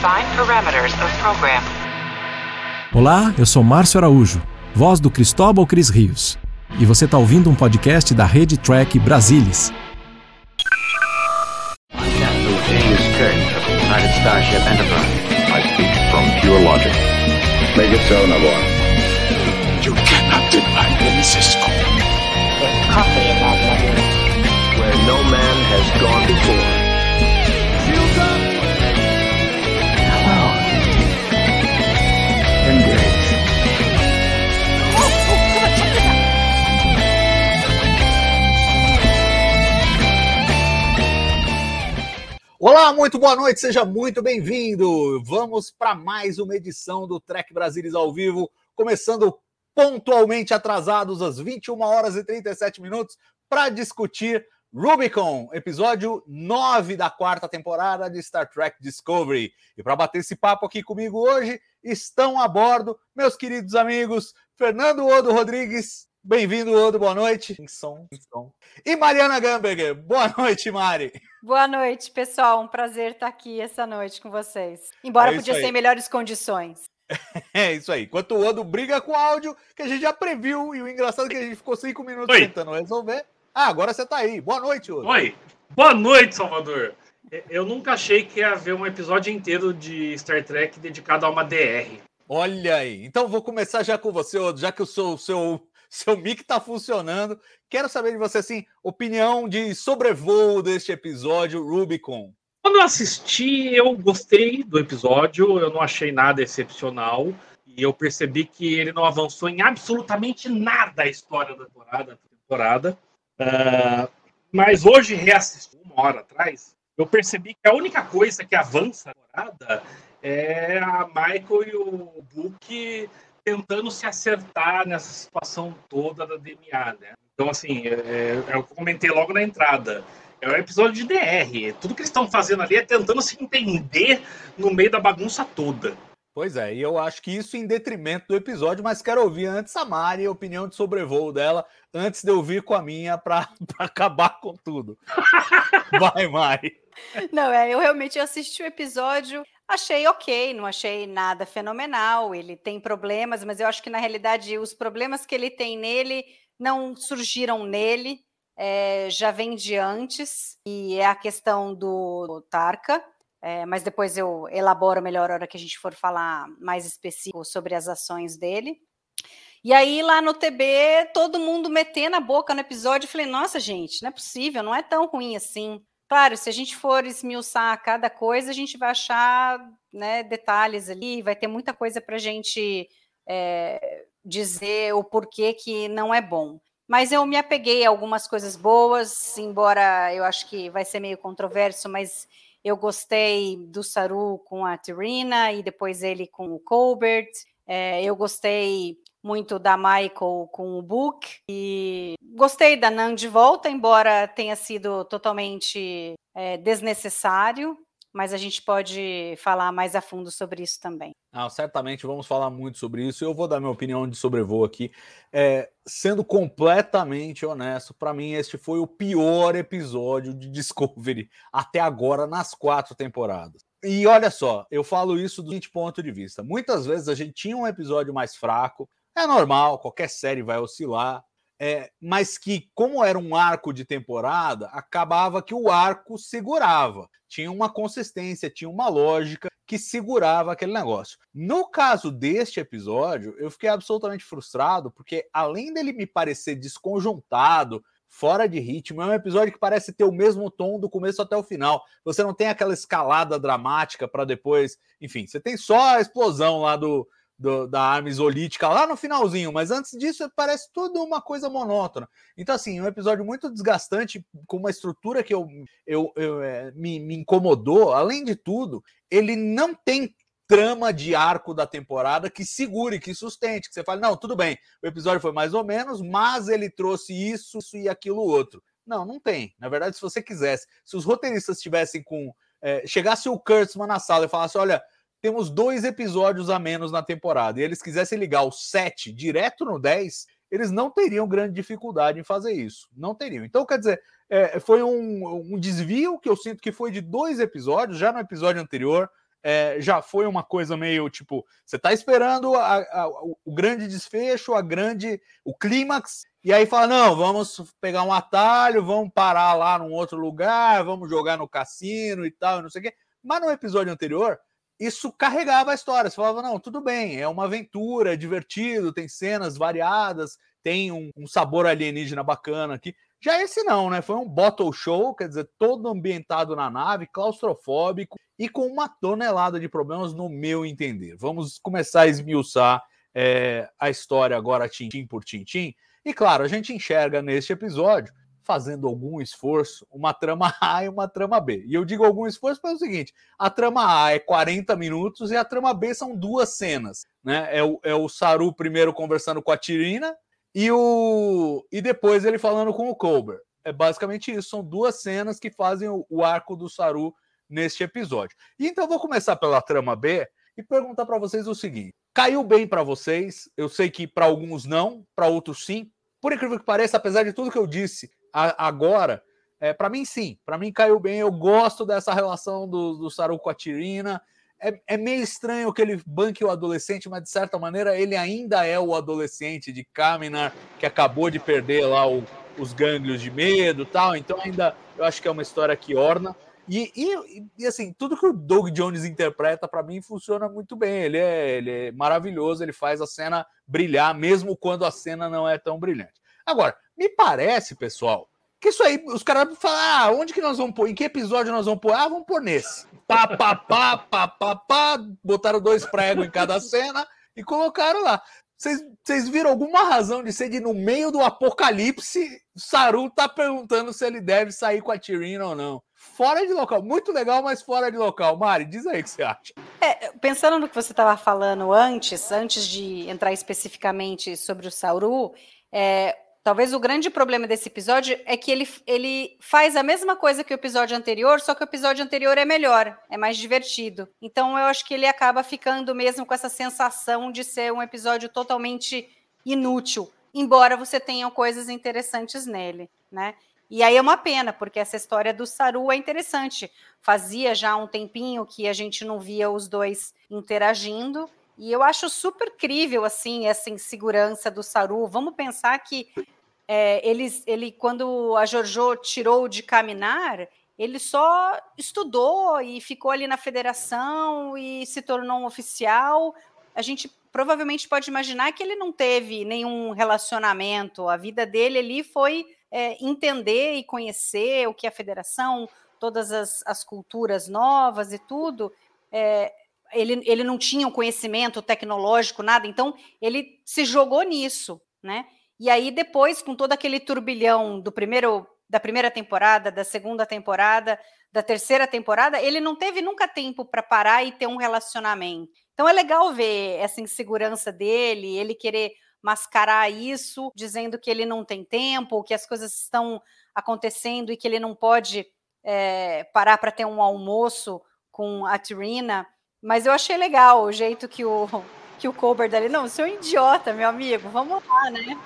Define parameters of program. Olá, eu sou Márcio Araújo, voz do Cristóbal Cris Rios. E você está ouvindo um podcast da Rede Track Brasilis. Captain James Kirk of the United Starship Enterprise. I speak from pure logic. Make it so, Nabor. You cannot deny me, Cisco. coffee in that nebula. Where no man has gone before. Olá, muito boa noite, seja muito bem-vindo. Vamos para mais uma edição do Trek Brasilis ao vivo, começando pontualmente atrasados às 21 horas e 37 minutos para discutir Rubicon, episódio 9 da quarta temporada de Star Trek Discovery. E para bater esse papo aqui comigo hoje, estão a bordo meus queridos amigos Fernando Odo Rodrigues. Bem-vindo, Odo, boa noite. Em som, em som. E Mariana Gamberger. Boa noite, Mari. Boa noite, pessoal. Um prazer estar aqui essa noite com vocês. Embora É podia ser em melhores condições. É isso aí. Enquanto o Odo briga com o áudio, que a gente já previu, e o engraçado é que a gente ficou cinco minutos Oi. tentando resolver. Ah, agora você tá aí. Boa noite, Odo. Oi, boa noite, Salvador. Eu nunca achei que ia haver um episódio inteiro de Star Trek dedicado a uma DR. Olha aí. Então vou começar já com você, Odo, já que o seu, seu, mic tá funcionando. Quero saber de você, assim, opinião de sobrevoo deste episódio Rubicon. Quando eu assisti, eu gostei do episódio, eu não achei nada excepcional. E eu percebi que ele não avançou em absolutamente nada a história da temporada. temporada. Ah, mas hoje, reassistindo uma hora atrás, eu percebi que a única coisa que avança na temporada é a Michael e o Book tentando se acertar nessa situação toda da DMA, né? Então, assim, é, é o que eu comentei logo na entrada. É um episódio de DR. Tudo que eles estão fazendo ali é tentando se entender no meio da bagunça toda. Pois é, e eu acho que isso em detrimento do episódio, mas quero ouvir antes a Mari, a opinião de sobrevoo dela, antes de eu vir com a minha para acabar com tudo. Vai, Mari. Não, é, eu realmente assisti o episódio, achei ok, não achei nada fenomenal. Ele tem problemas, mas eu acho que na realidade os problemas que ele tem nele não surgiram nele, é, já vem de antes, e é a questão do, do Tarka. É, mas depois eu elaboro melhor a hora que a gente for falar mais específico sobre as ações dele. E aí, lá no TB, todo mundo metendo a boca no episódio, eu falei, nossa, gente, não é possível, não é tão ruim assim. Claro, se a gente for esmiuçar cada coisa, a gente vai achar né, detalhes ali, vai ter muita coisa para a gente é, dizer o porquê que não é bom. Mas eu me apeguei a algumas coisas boas, embora eu acho que vai ser meio controverso, mas eu gostei do Saru com a Tirina e depois ele com o Colbert. É, eu gostei muito da Michael com o Book e gostei da Nan de volta, embora tenha sido totalmente é, desnecessário, mas a gente pode falar mais a fundo sobre isso também. Não, certamente vamos falar muito sobre isso. Eu vou dar minha opinião de sobrevoo aqui. É, sendo completamente honesto, para mim este foi o pior episódio de Discovery até agora nas quatro temporadas. E olha só, eu falo isso do seguinte ponto de vista. Muitas vezes a gente tinha um episódio mais fraco, é normal, qualquer série vai oscilar, é, mas que, como era um arco de temporada, acabava que o arco segurava. Tinha uma consistência, tinha uma lógica que segurava aquele negócio. No caso deste episódio, eu fiquei absolutamente frustrado, porque além dele me parecer desconjuntado, fora de ritmo, é um episódio que parece ter o mesmo tom do começo até o final. Você não tem aquela escalada dramática para depois. Enfim, você tem só a explosão lá do, do, da arma isolítica lá no finalzinho, mas antes disso parece tudo uma coisa monótona. Então, assim, um episódio muito desgastante, com uma estrutura que eu, eu, eu é, me, me incomodou. Além de tudo, ele não tem trama de arco da temporada que segure, que sustente, que você fale, não, tudo bem, o episódio foi mais ou menos, mas ele trouxe isso, isso e aquilo outro. Não, não tem. Na verdade, se você quisesse, se os roteiristas tivessem com. É, chegasse o Kurtzman na sala e falasse: olha, temos dois episódios a menos na temporada, e eles quisessem ligar o 7 direto no 10, eles não teriam grande dificuldade em fazer isso. Não teriam. Então, quer dizer, é, foi um, um desvio que eu sinto que foi de dois episódios, já no episódio anterior. é, já foi uma coisa meio tipo, você tá esperando a, a, o grande desfecho, a grande, o clímax, e aí fala: não, vamos pegar um atalho, vamos parar lá num outro lugar, vamos jogar no cassino e tal, não sei o quê. Mas no episódio anterior, isso carregava a história. Você falava: não, tudo bem, é uma aventura, é divertido, tem cenas variadas, tem um, um sabor alienígena bacana aqui. Já esse não, né? Foi um bottle show, quer dizer, todo ambientado na nave, claustrofóbico e com uma tonelada de problemas, no meu entender. Vamos começar a esmiuçar é, a história agora, tintim por tintim. E claro, a gente enxerga neste episódio, fazendo algum esforço, uma trama A e uma trama B. E eu digo algum esforço pelo seguinte: a trama A é 40 minutos e a trama B são duas cenas. Né? É, o, é o Saru primeiro conversando com a Tirina e, o, e depois ele falando com o Colbert. É basicamente isso, são duas cenas que fazem o, o arco do Saru neste episódio. E então eu vou começar pela trama B e perguntar para vocês o seguinte: caiu bem para vocês? Eu sei que para alguns não, para outros sim. Por incrível que pareça, apesar de tudo que eu disse a, agora, é, para mim sim, para mim caiu bem. Eu gosto dessa relação do, do Saru com a Tirina. É, é, meio estranho que ele banque o adolescente, mas de certa maneira ele ainda é o adolescente de Kaminar que acabou de perder lá o, os gânglios de medo tal. Então ainda eu acho que é uma história que orna. E, e, e, assim, tudo que o Doug Jones interpreta para mim funciona muito bem. Ele é, ele é maravilhoso, ele faz a cena brilhar, mesmo quando a cena não é tão brilhante. Agora, me parece, pessoal, que isso aí, os caras vão falar, ah, onde que nós vamos pôr? Em que episódio nós vamos pôr? Ah, vamos pôr nesse. Pá, pá, pá, pá, pá, pá, botaram dois pregos em cada cena e colocaram lá. Vocês viram alguma razão de ser de no meio do apocalipse, Saru tá perguntando se ele deve sair com a Tirina ou não. Fora de local. Muito legal, mas fora de local. Mari, diz aí o que você acha. É, pensando no que você estava falando antes, antes de entrar especificamente sobre o Sauru, é, Talvez o grande problema desse episódio é que ele, ele faz a mesma coisa que o episódio anterior, só que o episódio anterior é melhor, é mais divertido. Então eu acho que ele acaba ficando mesmo com essa sensação de ser um episódio totalmente inútil, embora você tenha coisas interessantes nele, né? E aí é uma pena, porque essa história do Saru é interessante. Fazia já um tempinho que a gente não via os dois interagindo, e eu acho super crível, assim, essa insegurança do Saru. Vamos pensar que é, eles, ele, quando a Jojo tirou de caminhar, ele só estudou e ficou ali na federação e se tornou um oficial. A gente provavelmente pode imaginar que ele não teve nenhum relacionamento. A vida dele ali foi é, entender e conhecer o que é a federação, todas as, as culturas novas e tudo. É, ele, ele não tinha um conhecimento tecnológico, nada, então ele se jogou nisso, né? E aí depois, com todo aquele turbilhão do primeiro da primeira temporada, da segunda temporada, da terceira temporada, ele não teve nunca tempo para parar e ter um relacionamento. Então é legal ver essa insegurança dele, ele querer mascarar isso, dizendo que ele não tem tempo, que as coisas estão acontecendo e que ele não pode é, parar para ter um almoço com a Trina. Mas eu achei legal o jeito que o, que o Colbert dali. Não, você é um idiota, meu amigo. Vamos lá, né?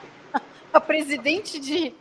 A presidente de,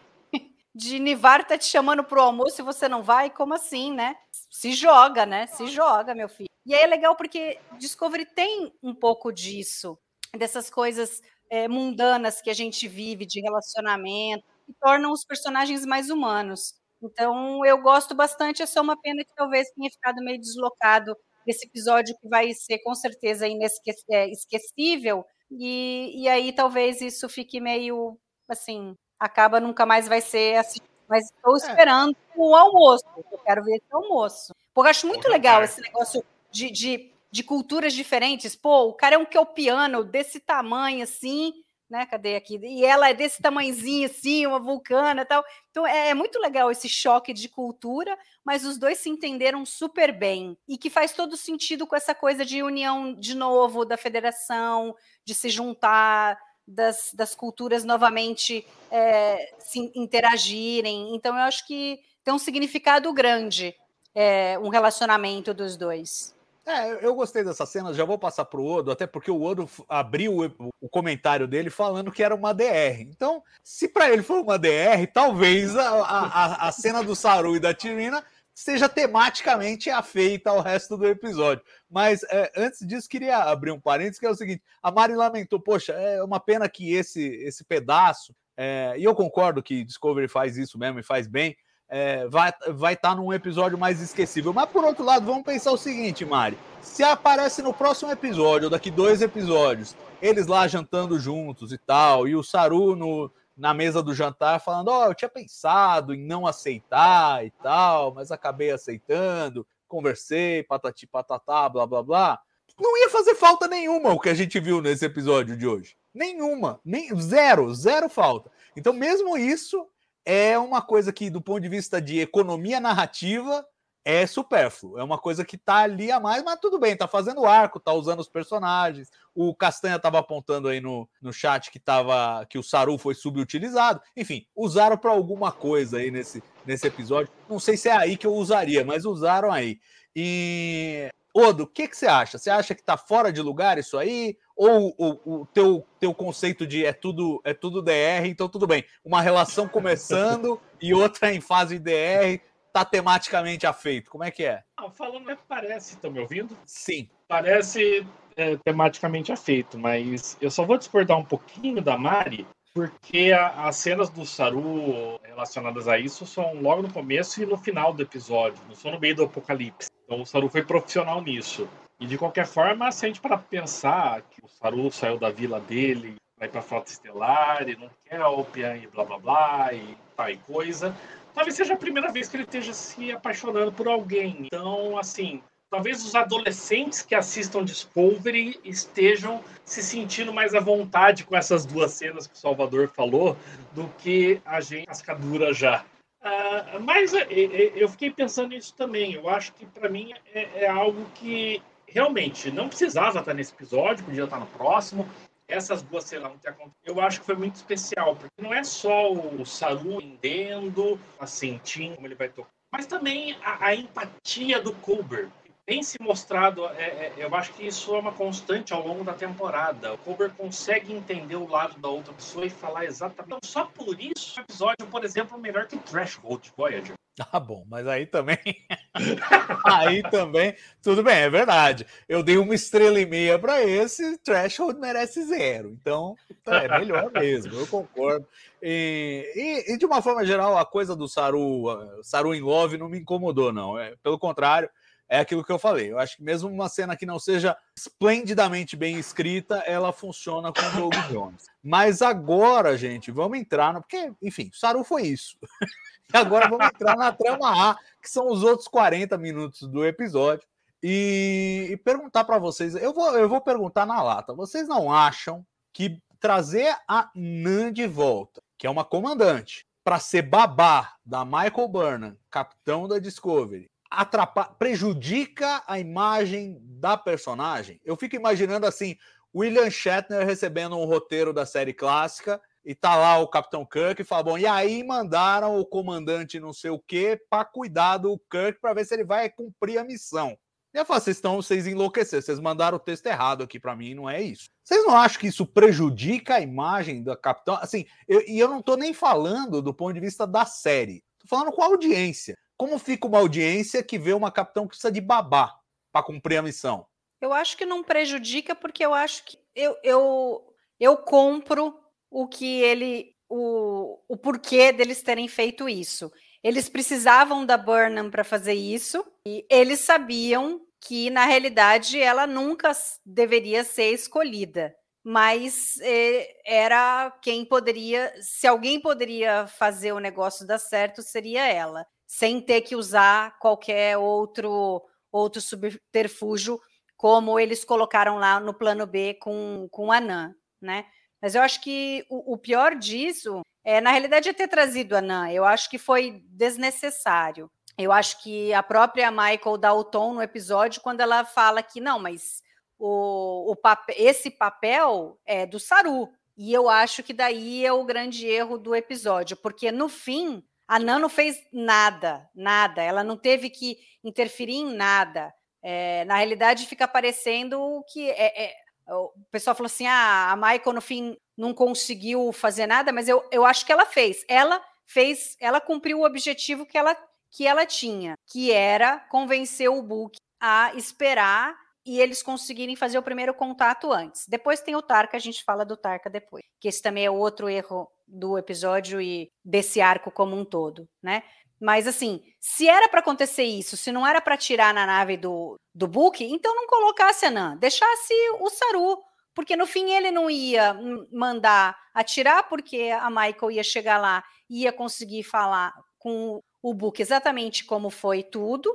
de Nivar tá te chamando pro almoço e você não vai? Como assim, né? Se joga, né? Se joga, meu filho. E aí é legal porque Discovery tem um pouco disso, dessas coisas é, mundanas que a gente vive, de relacionamento, que tornam os personagens mais humanos. Então, eu gosto bastante. É só uma pena que talvez tenha ficado meio deslocado desse episódio que vai ser com certeza inesquecível, e, e aí talvez isso fique meio assim, acaba nunca mais vai ser assim. Mas estou é. esperando é. o almoço, eu quero ver esse almoço. Porque eu acho muito legal esse negócio de, de, de culturas diferentes. Pô, o cara é um que é o piano desse tamanho assim, né? Cadê aqui? E ela é desse tamanhozinho assim, uma vulcana e tal. Então é, é, muito legal esse choque de cultura, mas os dois se entenderam super bem. E que faz todo sentido com essa coisa de união de novo da federação, de se juntar, das, das culturas novamente é, se interagirem. Então eu acho que tem um significado grande é, um relacionamento dos dois. É, eu gostei dessa cena, já vou passar para o Odo, até porque o Odo abriu o, comentário dele falando que era uma DR. Então, se para ele for uma DR, talvez a, a, a cena do Saru e da Tirina seja tematicamente afeita ao resto do episódio. Mas é, antes disso, queria abrir um parênteses, que é o seguinte: a Mari lamentou, poxa, é uma pena que esse, esse pedaço, é, e eu concordo que Discovery faz isso mesmo e faz bem, é, vai estar vai tá num episódio mais esquecível. Mas por outro lado, vamos pensar o seguinte, Mari: se aparece no próximo episódio, ou daqui dois episódios, eles lá jantando juntos e tal, e o Saru no, na mesa do jantar falando: Ó, oh, eu tinha pensado em não aceitar e tal, mas acabei aceitando, conversei, patati patatá, blá blá blá. Não ia fazer falta nenhuma o que a gente viu nesse episódio de hoje. Nenhuma, nem zero, zero falta. Então, mesmo isso é uma coisa que, do ponto de vista de economia narrativa, é supérfluo. É uma coisa que tá ali a mais, mas tudo bem, tá fazendo arco, tá usando os personagens. O Castanha tava apontando aí no, no chat que tava que o Saru foi subutilizado. Enfim, usaram para alguma coisa aí nesse, nesse episódio. Não sei se é aí que eu usaria, mas usaram aí. E Odo, o que, que você acha? Você acha que tá fora de lugar isso aí? Ou o, teu, teu conceito de é tudo é tudo DR, então tudo bem. Uma relação começando e outra em fase DR tá tematicamente afeito? Como é que é? Não, falando é parece, estão me ouvindo? Sim. Parece é, tematicamente afeito, mas eu só vou discordar um pouquinho da Mari, porque a, as cenas do Saru relacionadas a isso são logo no começo e no final do episódio, não são no meio do apocalipse. Então o Saru foi profissional nisso. E de qualquer forma, se a gente para pensar que o Saru saiu da vila dele, vai para a Frota Estelar e não quer a Opian e blá blá blá e tal e coisa, talvez seja a primeira vez que ele esteja se apaixonando por alguém. Então, assim, talvez os adolescentes que assistam Discovery estejam se sentindo mais à vontade com essas duas cenas que o Salvador falou do que a gente cascadura já. Uh, mas é, é, é, eu fiquei pensando nisso também. Eu acho que para mim é, é, algo que realmente não precisava estar nesse episódio, podia estar no próximo essas duas cenas que aconteceram, eu acho que foi muito especial, porque não é só o Saru entendendo, sentindo como ele vai tocar, mas também a, a empatia do Colbert. Tem se mostrado, é, é, eu acho que isso é uma constante ao longo da temporada. O Colbert consegue entender o lado da outra pessoa e falar exatamente. Então, só por isso, o episódio, por exemplo, é melhor que Threshold Voyager. Ah, bom, mas aí também. aí também, tudo bem, é verdade. Eu dei uma estrela e meia para esse, Threshold merece zero. Então, tá, é melhor mesmo, eu concordo. E, e, e, de uma forma geral, a coisa do Saru, Saru in Love não me incomodou, não. É, pelo contrário, é aquilo que eu falei. Eu acho que mesmo uma cena que não seja esplendidamente bem escrita, ela funciona com o Doug Jones. Mas agora, gente, vamos entrar no. Porque, enfim, Saru foi isso. E agora vamos entrar na trama A, que são os outros 40 minutos do episódio. E, e perguntar para vocês, eu vou, eu vou perguntar na lata. Vocês não acham que trazer a Nan de volta, que é uma comandante, para ser babá da Michael Burnham, capitão da Discovery, atrapalha, prejudica a imagem da personagem? Eu fico imaginando assim, William Shatner recebendo um roteiro da série clássica e tá lá o Capitão Kirk e fala: bom, e aí mandaram o comandante não sei o que para cuidar do Kirk para ver se ele vai cumprir a missão. E eu falo, vocês estão, vocês enlouqueceram, vocês mandaram o texto errado aqui para mim, não é isso. Vocês não acham que isso prejudica a imagem da Capitão? Assim, eu, e eu não tô nem falando do ponto de vista da série, tô falando com a audiência. Como fica uma audiência que vê uma Capitão que precisa de babá para cumprir a missão? Eu acho que não prejudica, porque eu acho que eu, eu, eu compro o que ele. O, o porquê deles terem feito isso. Eles precisavam da Burnham para fazer isso, e eles sabiam que, na realidade, ela nunca deveria ser escolhida. Mas eh, era quem poderia, se alguém poderia fazer o negócio dar certo, seria ela, sem ter que usar qualquer outro outro subterfúgio, como eles colocaram lá no plano B com, com a Nan, né? Mas eu acho que o, o pior disso é, na realidade, é ter trazido a Nan. Eu acho que foi desnecessário. Eu acho que a própria Michael dá o tom no episódio quando ela fala que não, mas o, o papel, esse papel é do Saru. E eu acho que daí é o grande erro do episódio, porque no fim a Nan não fez nada, nada. Ela não teve que interferir em nada. É, na realidade, fica parecendo que é, é, o pessoal falou assim: ah, a Michael no fim não conseguiu fazer nada, mas eu, eu acho que ela fez. Ela fez, ela cumpriu o objetivo que ela que ela tinha, que era convencer o Book a esperar e eles conseguirem fazer o primeiro contato antes. Depois tem o Tarka, a gente fala do Tarka depois, que esse também é outro erro do episódio e desse arco como um todo, né? Mas assim, se era para acontecer isso, se não era para tirar na nave do, do Book, então não colocasse a Nan, deixasse o Saru, porque no fim ele não ia mandar atirar, porque a Michael ia chegar lá ia conseguir falar com o Book exatamente como foi tudo,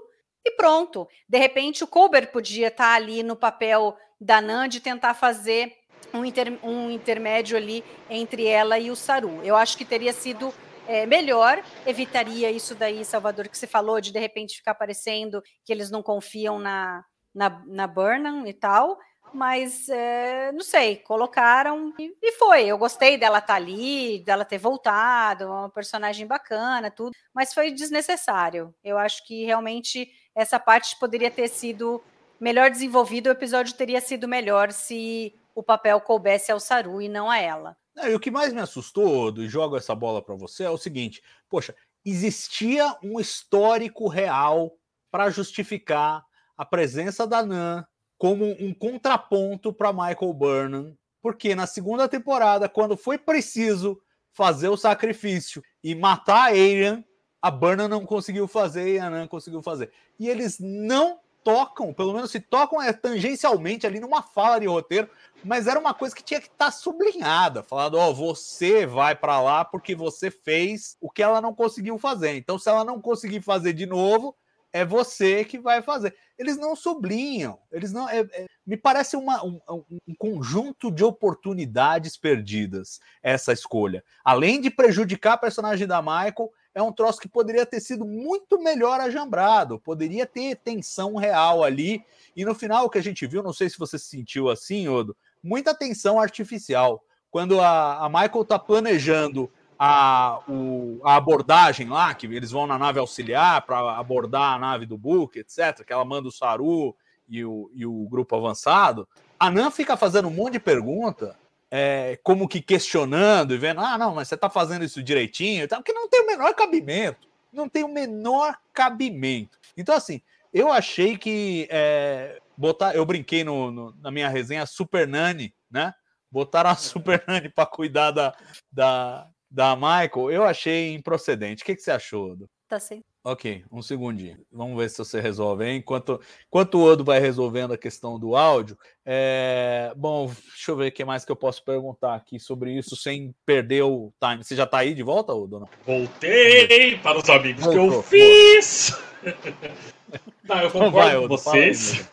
e pronto. De repente, o Colbert podia estar ali no papel da Nan de tentar fazer um, inter, um intermédio ali entre ela e o Saru. Eu acho que teria sido é, melhor, evitaria isso daí, Salvador, que você falou, de de repente ficar parecendo que eles não confiam na, na, na Burnham e tal. Mas é, não sei, colocaram e, e, foi. Eu gostei dela estar tá ali, dela ter voltado, uma personagem bacana, tudo, mas foi desnecessário. Eu acho que realmente essa parte poderia ter sido melhor desenvolvida, o episódio teria sido melhor se o papel coubesse ao Saru e não a ela. e o que mais me assustou, e jogo essa bola para você, é o seguinte: poxa, existia um histórico real para justificar a presença da Nan como um contraponto para Michael Burnham, porque na segunda temporada, quando foi preciso fazer o sacrifício e matar a a Burnham não conseguiu fazer e a Nan conseguiu fazer. E eles não tocam, pelo menos se tocam é tangencialmente ali numa fala de roteiro, mas era uma coisa que tinha que estar tá sublinhada, falando, ó, oh, você vai para lá porque você fez o que ela não conseguiu fazer. Então, se ela não conseguir fazer de novo, é você que vai fazer. Eles não sublinham, eles não. É, é, me parece uma, um, um, conjunto de oportunidades perdidas essa escolha. Além de prejudicar a personagem da Michael, é um troço que poderia ter sido muito melhor ajambrado, poderia ter tensão real ali. E no final, o que a gente viu, não sei se você se sentiu assim, Odo, muita tensão artificial. Quando a, a Michael está planejando a, o, a abordagem lá, que eles vão na nave auxiliar para abordar a nave do Book, etc., que ela manda o Saru e o, e o grupo avançado, a Nan fica fazendo um monte de pergunta é, como que questionando e vendo, ah, não, mas você está fazendo isso direitinho e tal, porque não tem o menor cabimento. Não tem o menor cabimento. Então, assim, eu achei que é, botar. Eu brinquei no, no, na minha resenha Super Nani, né? Botaram a Super Nani para cuidar da, da, da Michael, eu achei improcedente. O que, que você achou? Tá sim. Ok, um segundinho. Vamos ver se você resolve. Hein? Enquanto, enquanto o Odo vai resolvendo a questão do áudio, é... bom, deixa eu ver o que mais que eu posso perguntar aqui sobre isso sem perder o time. Você já está aí de volta, Odo? Não? Voltei para os amigos Voltou, que eu fiz. Não, eu concordo vai, com vocês.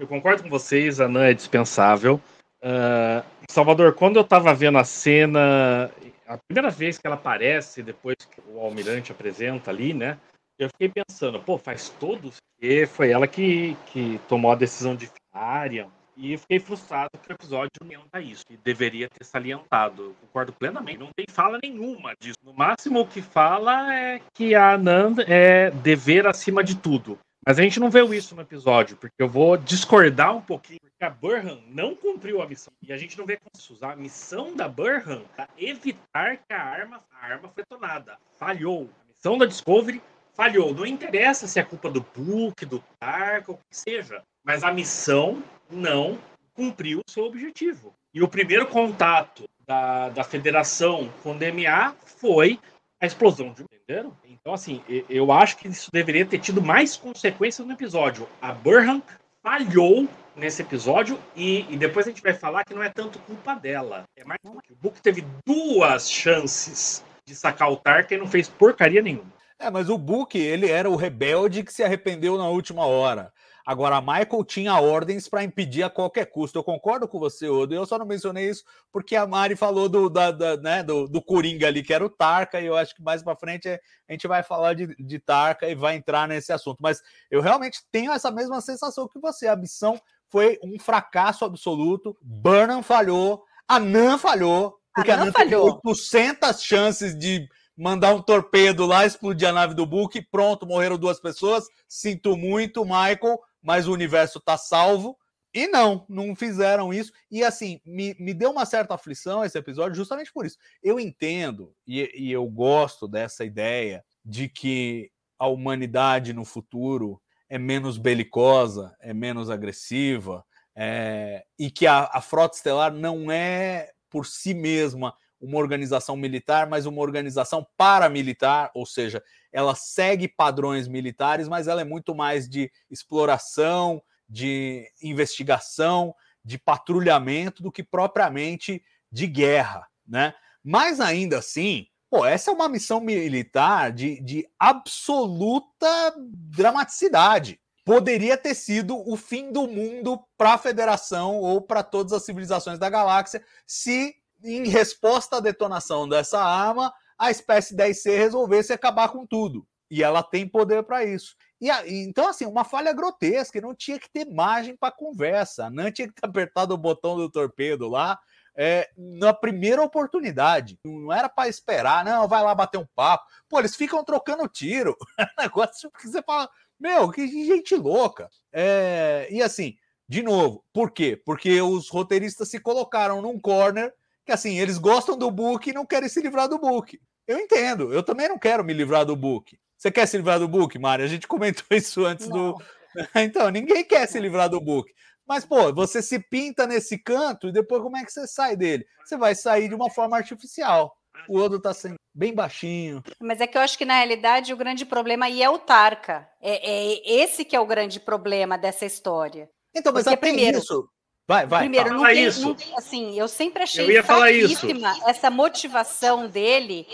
Eu concordo com vocês, a Nan é dispensável. Uh, Salvador, quando eu estava vendo a cena a primeira vez que ela aparece, depois que o almirante apresenta ali, né? Eu fiquei pensando, pô, faz todos. E foi ela que, que tomou a decisão de área. E fiquei frustrado que o episódio não salienta isso, que deveria ter salientado. Eu concordo plenamente. Não tem fala nenhuma disso. No máximo o que fala é que a Anand é dever acima de tudo. Mas a gente não vê isso no episódio, porque eu vou discordar um pouquinho, porque a Burhan não cumpriu a missão. E a gente não vê como usar a missão da Burhan para evitar que a arma, a arma foi detonada. Falhou. A missão da Discovery falhou. Não interessa se é culpa do Book, do Tark, ou o que seja. Mas a missão não cumpriu o seu objetivo. E o primeiro contato da, da federação com o DMA foi a explosão de. Entenderam? Então, assim, eu acho que isso deveria ter tido mais consequências no episódio. A Burhan falhou nesse episódio e, e, depois a gente vai falar que não é tanto culpa dela. É mais que o Book teve duas chances de sacar o Tark e não fez porcaria nenhuma. É, mas o Book, ele era o rebelde que se arrependeu na última hora. Agora, Michael tinha ordens para impedir a qualquer custo. Eu concordo com você, Odo. Eu só não mencionei isso porque a Mari falou do, da, da, né, do, do Coringa ali, que era o Tarka, e eu acho que mais para frente a gente vai falar de, de Tarka e vai entrar nesse assunto. Mas eu realmente tenho essa mesma sensação que você. A missão foi um fracasso absoluto. Burnham falhou, a Nan falhou, porque a Nan, a Nan falhou. teve 800 chances de mandar um torpedo lá, explodir a nave do Book, pronto, morreram duas pessoas. Sinto muito, Michael mas o universo está salvo. E não, não fizeram isso. E assim, me, me deu uma certa aflição esse episódio justamente por isso. Eu entendo e, e eu gosto dessa ideia de que a humanidade no futuro é menos belicosa, é menos agressiva, é, e que a, a frota estelar não é por si mesma uma organização militar, mas uma organização paramilitar, ou seja, ela segue padrões militares, mas ela é muito mais de exploração, de investigação, de patrulhamento do que propriamente de guerra, né? Mas ainda assim, pô, essa é uma missão militar de, de absoluta dramaticidade. Poderia ter sido o fim do mundo para a federação ou para todas as civilizações da galáxia se, em resposta à detonação dessa arma, a espécie 10C resolvesse acabar com tudo. E ela tem poder para isso. E, então, assim, uma falha grotesca, não tinha que ter margem para conversa. Não tinha que ter apertado o botão do torpedo lá é, na primeira oportunidade. Não era para esperar, não, vai lá bater um papo. Pô, eles ficam trocando tiro. negócio que você fala, meu, que gente louca. É, e assim, de novo, por quê? Porque os roteiristas se colocaram num corner que assim, eles gostam do book e não querem se livrar do book. Eu entendo, eu também não quero me livrar do book. Você quer se livrar do book, Mari? A gente comentou isso antes não. do. Então, ninguém quer se livrar do book. Mas, pô, você se pinta nesse canto e depois como é que você sai dele? Você vai sair de uma forma artificial. O outro tá sendo bem baixinho. Mas é que eu acho que, na realidade, o grande problema aí é o Tarka. É, é esse que é o grande problema dessa história. Então, mas Porque, primeiro, isso. Vai, vai. Primeiro, não tem, isso. Não tem, assim, eu sempre achei eu fraquíssima essa motivação dele,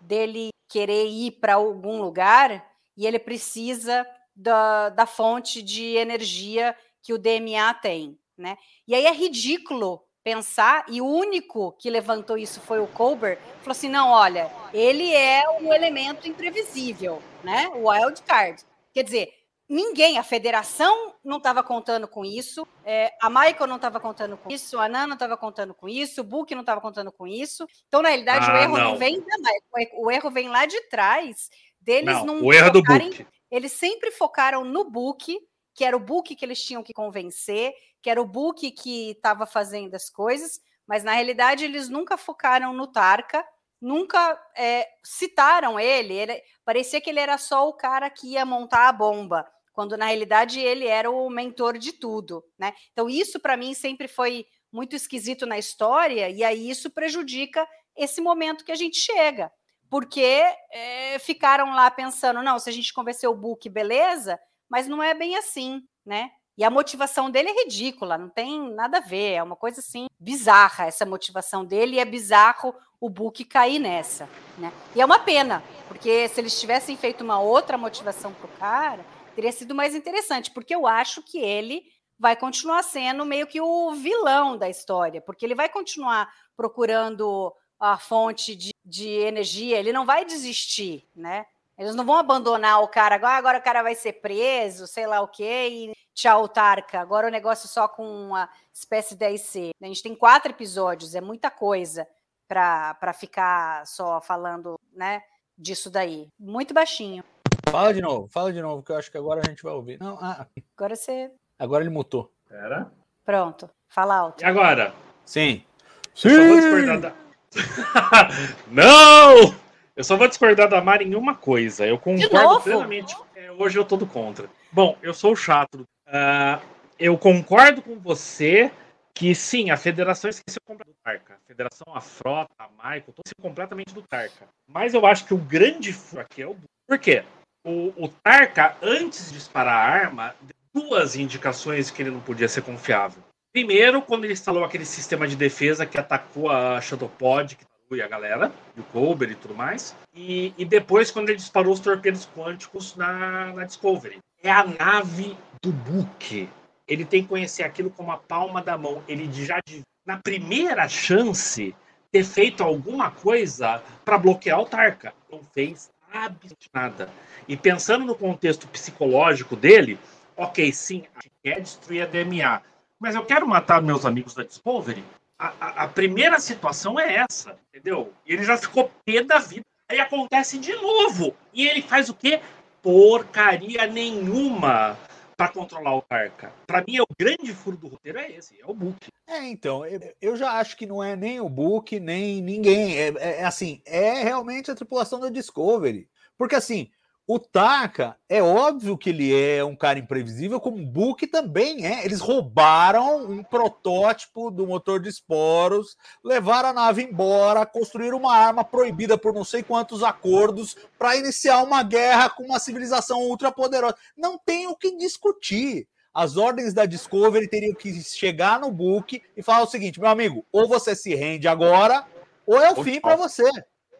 dele querer ir para algum lugar e ele precisa da, da fonte de energia que o DMA tem, né? E aí é ridículo pensar, e o único que levantou isso foi o Colbert, falou assim: não, olha, ele é um elemento imprevisível, né? O wild card. Quer dizer, ninguém, a federação não estava contando com isso, é, a Michael não estava contando com isso, a Nana não estava contando com isso, o Book não estava contando com isso. Então, na realidade, ah, o erro não. não. vem da Michael, o erro vem lá de trás deles não, não o erro é do Book. Eles sempre focaram no Book que era o book que eles tinham que convencer, que era o book que estava fazendo as coisas, mas na realidade eles nunca focaram no Tarka, nunca é, citaram ele, ele. Parecia que ele era só o cara que ia montar a bomba, quando na realidade ele era o mentor de tudo, né? Então isso para mim sempre foi muito esquisito na história e aí isso prejudica esse momento que a gente chega, porque é, ficaram lá pensando, não, se a gente convencer o book, beleza, mas não é bem assim, né? E a motivação dele é ridícula, não tem nada a ver, é uma coisa assim bizarra essa motivação dele e é bizarro o Book cair nessa, né? E é uma pena, porque se eles tivessem feito uma outra motivação pro cara, teria sido mais interessante, porque eu acho que ele vai continuar sendo meio que o vilão da história, porque ele vai continuar procurando a fonte de, de energia, ele não vai desistir, né? Eles não vão abandonar o cara agora, agora o cara vai ser preso, sei lá o quê, e tchau, Tarca. Agora o negócio só com uma espécie 10C. A gente tem quatro episódios, é muita coisa para ficar só falando, né, disso daí. Muito baixinho. Fala de novo, fala de novo, que eu acho que agora a gente vai ouvir. Não, ah. Agora você. Agora ele mutou. Pera. Pronto, fala alto. E agora? Sim. Sim. Da... Não! Eu só vou discordar da Mari em uma coisa. Eu concordo plenamente. É, hoje eu tô do contra. Bom, eu sou o chato. Uh, eu concordo com você que sim, a federação esqueceu completamente do Tarka. A federação, a frota, a Michael, esqueceu completamente do Tarka. Mas eu acho que o grande furo aqui é o. Por quê? O, o Tarka, antes de disparar a arma, duas indicações que ele não podia ser confiável. Primeiro, quando ele instalou aquele sistema de defesa que atacou a Shadowpod, que e a galera, do Colbert e tudo mais. E, e depois, quando ele disparou os torpedos quânticos na, na Discovery. É a nave do Book. Ele tem que conhecer aquilo como a palma da mão. Ele já, na primeira chance, ter feito alguma coisa para bloquear o Tarka. Não fez absolutamente nada. E pensando no contexto psicológico dele, ok, sim, a gente quer destruir a DMA, mas eu quero matar meus amigos da Discovery a, a, primeira situação é essa, entendeu? E ele já ficou pé da vida. Aí acontece de novo. E ele faz o quê? Porcaria nenhuma para controlar o Tarka. Para mim, é o grande furo do roteiro é esse, é o Book. É, então, eu já acho que não é nem o Book, nem ninguém. É, é, é assim, é realmente a tripulação da Discovery. Porque assim, o Taka, é óbvio que ele é um cara imprevisível, como o Book também é. Eles roubaram um protótipo do motor de esporos, levaram a nave embora, construíram uma arma proibida por não sei quantos acordos para iniciar uma guerra com uma civilização ultrapoderosa. Não tem o que discutir. As ordens da Discovery teriam que chegar no Book e falar o seguinte: meu amigo, ou você se rende agora, ou é o fim para você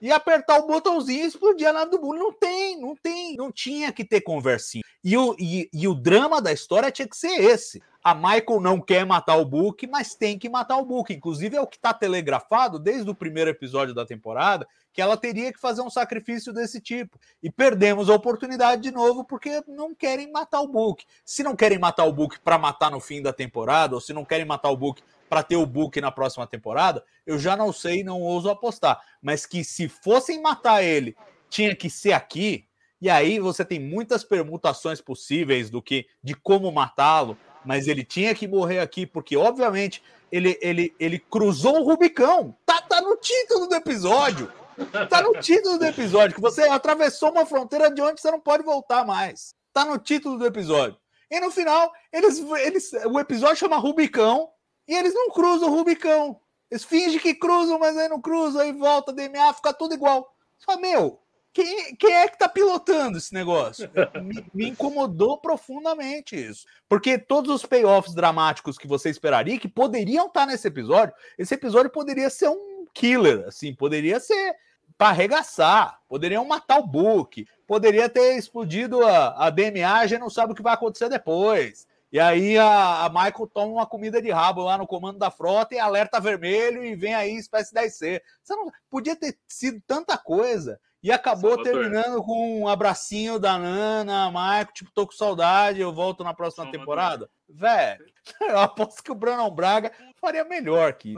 e apertar o botãozinho e explodir a nave do Bully. Não tem, não tem, não tinha que ter conversinha. E o, e, e, o drama da história tinha que ser esse. A Michael não quer matar o Book, mas tem que matar o Book. Inclusive, é o que está telegrafado desde o primeiro episódio da temporada, que ela teria que fazer um sacrifício desse tipo. E perdemos a oportunidade de novo porque não querem matar o Book. Se não querem matar o Book para matar no fim da temporada, ou se não querem matar o Book para ter o book na próxima temporada, eu já não sei, não ouso apostar. Mas que se fossem matar ele, tinha que ser aqui. E aí você tem muitas permutações possíveis do que de como matá-lo, mas ele tinha que morrer aqui porque obviamente ele ele, ele cruzou o Rubicão. Tá, tá no título do episódio. Tá no título do episódio que você atravessou uma fronteira de onde você não pode voltar mais. Tá no título do episódio. E no final, eles, eles o episódio chama Rubicão e eles não cruzam o Rubicão. Eles fingem que cruzam, mas aí não cruzam, aí volta, DMA, fica tudo igual. Só, meu, quem, quem, é que tá pilotando esse negócio? Me, me, incomodou profundamente isso. Porque todos os payoffs dramáticos que você esperaria, que poderiam estar tá nesse episódio, esse episódio poderia ser um killer, assim, poderia ser para arregaçar, poderiam matar o Book, poderia ter explodido a, a DMA, já não sabe o que vai acontecer depois. E aí a, a, Michael toma uma comida de rabo lá no comando da frota e alerta vermelho e vem aí espécie 10C. Você não, podia ter sido tanta coisa. E acabou Salvador. terminando com um abracinho da Nana, Michael, tipo, tô com saudade, eu volto na próxima Salvador. temporada. Velho, eu aposto que o Brandon Braga faria melhor aqui.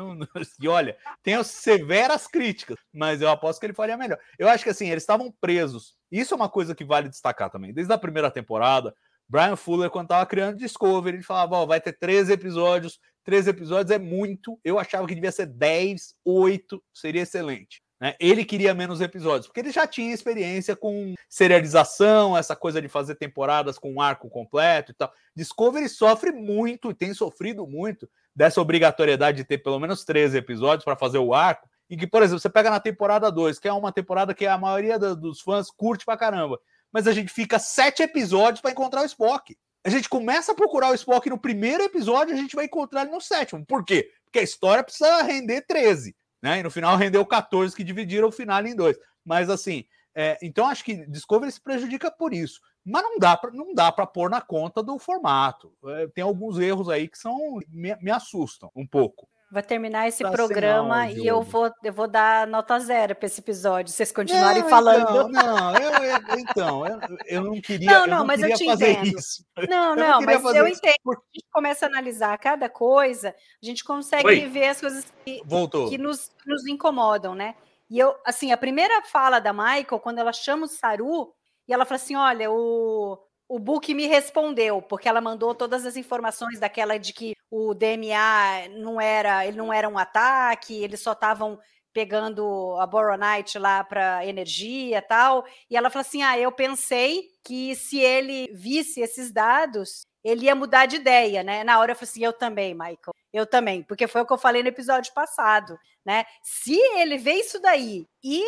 E olha, tenho severas críticas, mas eu aposto que ele faria melhor. Eu acho que assim, eles estavam presos. Isso é uma coisa que vale destacar também. Desde a primeira temporada, Brian Fuller, quando estava criando Discovery, ele falava: Ó, vai ter 13 episódios. 13 episódios é muito. Eu achava que devia ser 10, 8, seria excelente. Né? Ele queria menos episódios, porque ele já tinha experiência com serialização, essa coisa de fazer temporadas com um arco completo e tal. Discovery sofre muito e tem sofrido muito dessa obrigatoriedade de ter pelo menos 13 episódios para fazer o arco. E que, por exemplo, você pega na temporada 2, que é uma temporada que a maioria dos fãs curte pra caramba mas a gente fica sete episódios para encontrar o Spock. A gente começa a procurar o Spock no primeiro episódio, a gente vai encontrar ele no sétimo. Por quê? Porque a história precisa render 13, né? E no final rendeu 14, que dividiram o final em dois. Mas assim, é, então acho que Discovery se prejudica por isso. Mas não dá para não dá para pôr na conta do formato. É, tem alguns erros aí que são me, me assustam um pouco. Vou terminar esse tá programa e eu vou, eu vou dar nota zero para esse episódio, vocês continuarem não, falando. Então, não, eu, eu, então, eu, eu não queria. Não, não, não mas eu te entendo. Isso. Não, não, não mas eu entendo. A gente começa a analisar cada coisa, a gente consegue Oi. ver as coisas que, que nos, nos incomodam, né? E eu, assim, a primeira fala da Michael, quando ela chama o Saru, e ela fala assim: olha, o o Book me respondeu, porque ela mandou todas as informações daquela de que o DMA não era, ele não era um ataque, eles só estavam pegando a Boronite lá para energia tal. E ela falou assim: "Ah, eu pensei que se ele visse esses dados, ele ia mudar de ideia, né?" Na hora eu falei assim: "Eu também, Michael. Eu também, porque foi o que eu falei no episódio passado, né? Se ele vê isso daí e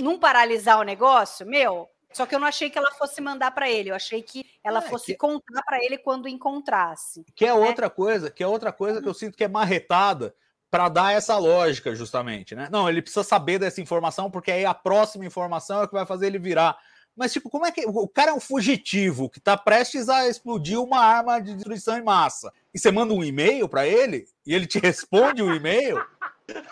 não paralisar o negócio, meu, só que eu não achei que ela fosse mandar para ele, eu achei que ela é, fosse que... contar para ele quando encontrasse. Que é né? outra coisa, que é outra coisa que eu sinto que é marretada para dar essa lógica, justamente, né? Não, ele precisa saber dessa informação, porque aí a próxima informação é que vai fazer ele virar. Mas, tipo, como é que. O cara é um fugitivo que está prestes a explodir uma arma de destruição em massa. E você manda um e-mail para ele e ele te responde o um e-mail.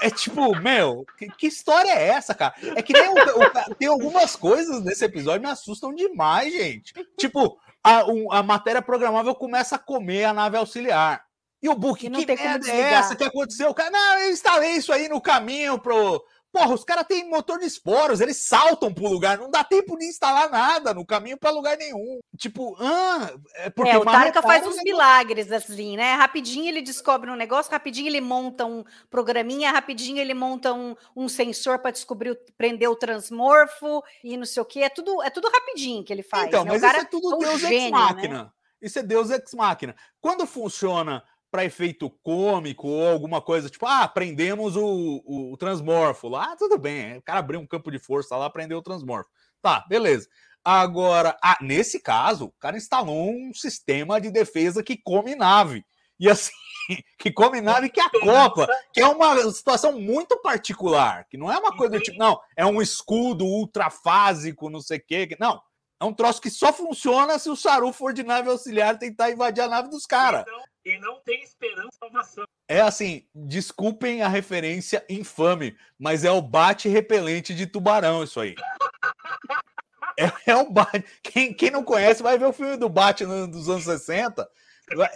É tipo, meu, que, que, história é essa, cara? É que nem o, o, tem algumas coisas nesse episódio que me assustam demais, gente. Tipo, a, um, a matéria programável começa a comer a nave auxiliar. E o Book, que, que merda é essa que aconteceu? Cara, não, eu instalei isso aí no caminho pro, Porra, os caras têm motor de esporos, eles saltam pro lugar, não dá tempo de instalar nada no caminho para lugar nenhum. Tipo, ah, é porque É, o Tarka faz um uns milagres assim, né? Rapidinho ele descobre um negócio, rapidinho ele monta um programinha, rapidinho ele monta um, um sensor para descobrir, o- prender o transmorfo e não sei o que. É tudo, é tudo rapidinho que ele faz. Então, né? mas o cara isso é tudo um Deus ex gênio, né? máquina. Isso é Deus ex máquina. Quando funciona para efeito cômico ou alguma coisa, tipo, ah, prendemos o, o, o transmorfo lá, tudo bem. O cara abriu um campo de força lá, prendeu o transmorfo. Tá, beleza. Agora, ah, nesse caso, o cara instalou um sistema de defesa que come nave. E assim, que come nave que acopla, que é uma situação muito particular, que não é uma coisa do tipo, não, é um escudo ultrafásico, não sei o quê. Não, é um troço que só funciona se o Saru for de nave auxiliar tentar invadir a nave dos caras. E não, e não tem esperança de salvação. É assim, desculpem a referência infame, mas é o bate repelente de tubarão isso aí. É, é o bate. Quem, quem não conhece vai ver o filme do bate dos anos 60.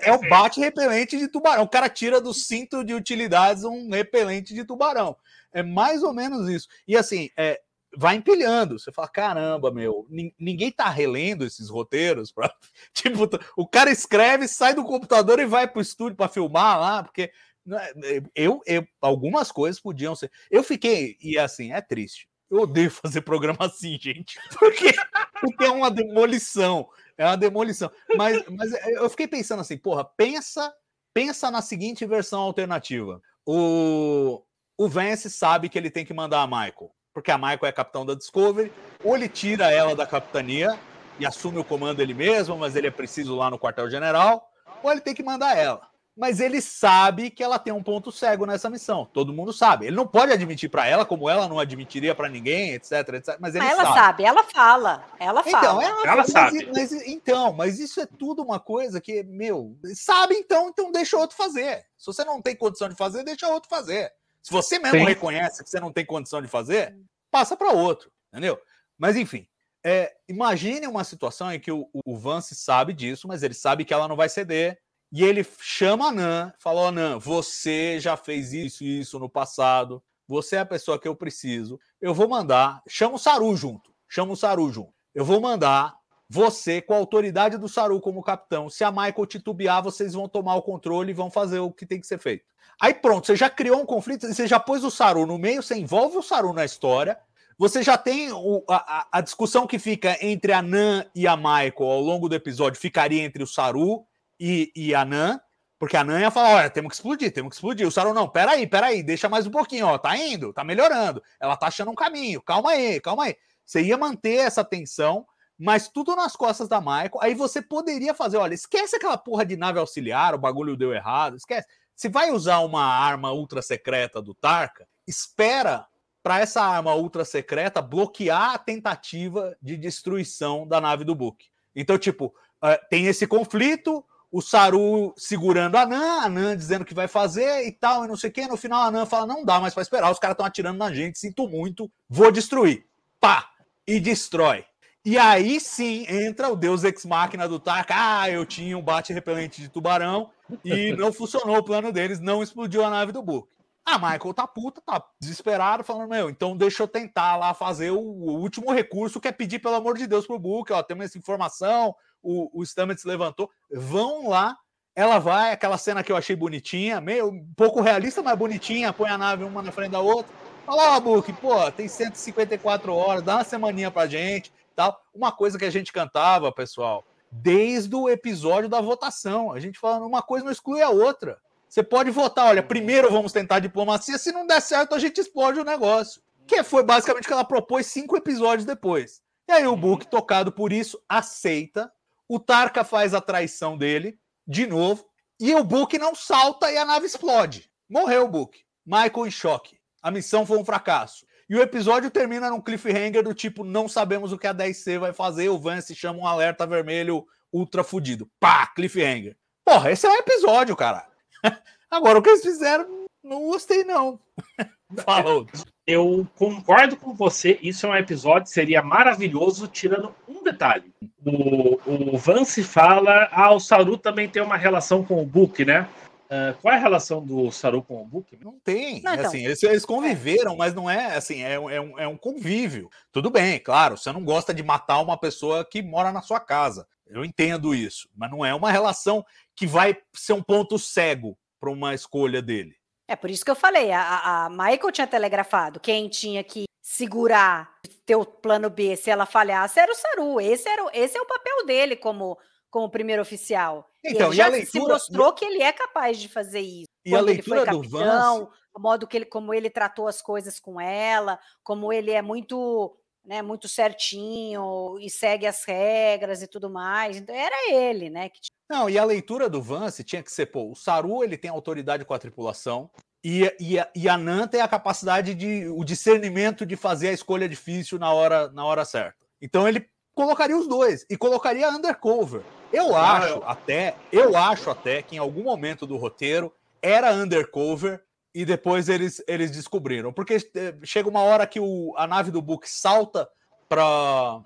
É o bate repelente de tubarão. O cara tira do cinto de utilidades um repelente de tubarão. É mais ou menos isso. E assim, é, vai empilhando. Você fala, caramba, meu, nin- ninguém tá relendo esses roteiros. Pra... Tipo, o cara escreve, sai do computador e vai pro estúdio para filmar lá, porque né, eu, eu, algumas coisas podiam ser. Eu fiquei, e assim, é triste. Eu odeio fazer programa assim, gente, porque, porque é uma demolição. É uma demolição. Mas, mas eu fiquei pensando assim, porra, pensa, pensa na seguinte versão alternativa. O, o Vance sabe que ele tem que mandar a Michael, porque a Michael é capitão da Discovery, ou ele tira ela da capitania e assume o comando ele mesmo, mas ele é preciso lá no quartel-general, ou ele tem que mandar ela. Mas ele sabe que ela tem um ponto cego nessa missão. Todo mundo sabe. Ele não pode admitir para ela, como ela não admitiria para ninguém, etc, etc. Mas ele Ah, ela sabe. sabe. ela fala. Ela Então, fala. ela, Ela mas, sabe. mas- então, mas isso é tudo uma coisa que, meu, sabe então, então deixa outro fazer. Se você não tem condição de fazer, deixa outro fazer. Se você mesmo Sim. reconhece que você não tem condição de fazer, passa para outro, entendeu? Mas enfim, é, imagine uma situação em que o, o Vance sabe disso, mas ele sabe que ela não vai ceder. E ele chama a Nan, fala: Ó, Nan, você já fez isso e isso no passado. Você é a pessoa que eu preciso. Eu vou mandar. Chama o Saru junto. Chama o Saru junto. Eu vou mandar você, com a autoridade do Saru como capitão. Se a Michael titubear, vocês vão tomar o controle e vão fazer o que tem que ser feito. Aí pronto, você já criou um conflito, você já pôs o Saru no meio, você envolve o Saru na história. Você já tem o- a, a- discussão que fica entre a Nan e a Michael ao longo do episódio, ficaria entre o Saru e, e a Nan, porque a Nan ia falar: olha, temos que explodir, temos que explodir. O Saru, não, peraí, peraí, deixa mais um pouquinho, ó, tá indo, tá melhorando. Ela tá achando um caminho, calma aí, calma aí. Você ia manter essa tensão, mas tudo nas costas da Michael. Aí você poderia fazer: olha, esquece aquela porra de nave auxiliar, o bagulho deu errado, esquece. Se vai usar uma arma ultra secreta do Tarka, espera para essa arma ultra secreta bloquear a tentativa de destruição da nave do Book. Então, tipo, eh, tem esse conflito, o Saru segurando a Nan, a Nan dizendo que vai fazer e tal, e não sei o quê. No final, a Nan fala: não dá mais para esperar, os caras estão atirando na gente, sinto muito, vou destruir. Pá! E destrói. E aí sim entra o Deus Ex Máquina do Tarka. Ah, eu tinha um bate repelente de tubarão e não funcionou o plano deles, não explodiu a nave do Book. A Michael tá puta, tá desesperado, falando: Meu, então deixa eu tentar lá fazer o, o último recurso, que é pedir, pelo amor de Deus, pro Book. Ó, temos essa informação, o, o Stamets levantou. Vão lá, ela vai, aquela cena que eu achei bonitinha, meio um pouco realista, mas bonitinha, põe a nave uma na frente da outra. Fala, ó, Book, pô, tem 154 horas, dá uma semaninha pra gente tal. Uma coisa que a gente cantava, pessoal, desde o episódio da votação. A gente falando uma coisa não exclui a outra. Você pode votar, olha, primeiro vamos tentar diplomacia, se não der certo, a gente explode o negócio. Que foi basicamente o que ela propôs cinco episódios depois. E aí o Book, tocado por isso, aceita. O Tarka faz a traição dele, de novo, e o Book não salta e a nave explode. Morreu o Book. Michael em choque. A missão foi um fracasso. E o episódio termina num cliffhanger do tipo: não sabemos o que a 10C vai fazer. O Vance chama um alerta vermelho ultra fudido. Pá, cliffhanger. Porra, esse é um episódio, cara. Agora, o que eles fizeram, não gostei, não. Falou. Eu concordo com você, isso é um episódio, seria maravilhoso, tirando um detalhe. O, o Vance fala, ah, o Saru também tem uma relação com o Book, né? Uh, qual é a relação do Saru com o Book? Não tem. Não, É então. assim, eles, eles conviveram, mas não é assim, é, um- é um, é um convívio. Tudo bem, claro, você não gosta de matar uma pessoa que mora na sua casa. Eu entendo isso, mas não é uma relação que vai ser um ponto cego para uma escolha dele. É por isso que eu falei, a, a- Michael tinha telegrafado, quem tinha que segurar, ter o plano B se ela falhasse era o Saru, esse, era, o- esse é o papel dele como, como primeiro oficial. Então, ele já se leitura- mostrou que ele é capaz de fazer isso. E a Quando ele foi leitura do capitão, Vance, o modo que ele, como ele tratou as coisas com ela, como ele é muito, né, muito certinho e segue as regras e tudo mais. Então era ele, né? Que Não, e a leitura do Vance tinha que ser, pô, o Saru ele tem autoridade com a tripulação e, e, e a Nan tem a capacidade de o discernimento de fazer a escolha difícil na hora, na hora certa. Então ele colocaria os dois e colocaria undercover. Eu acho até, eu acho até que em algum momento do roteiro era undercover e depois eles, eles descobriram, porque eh, chega uma hora que o, a nave do Book salta para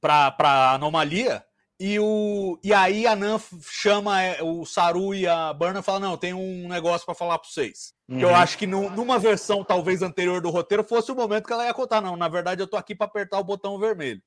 para anomalia e, o, e aí a Nan chama é, o Saru e a Burna e fala: Não, tem um negócio para falar para vocês. Que eu Uhum. acho que nu- numa versão talvez anterior do roteiro fosse o momento que ela ia contar. Não, na verdade eu tô aqui para apertar o botão vermelho.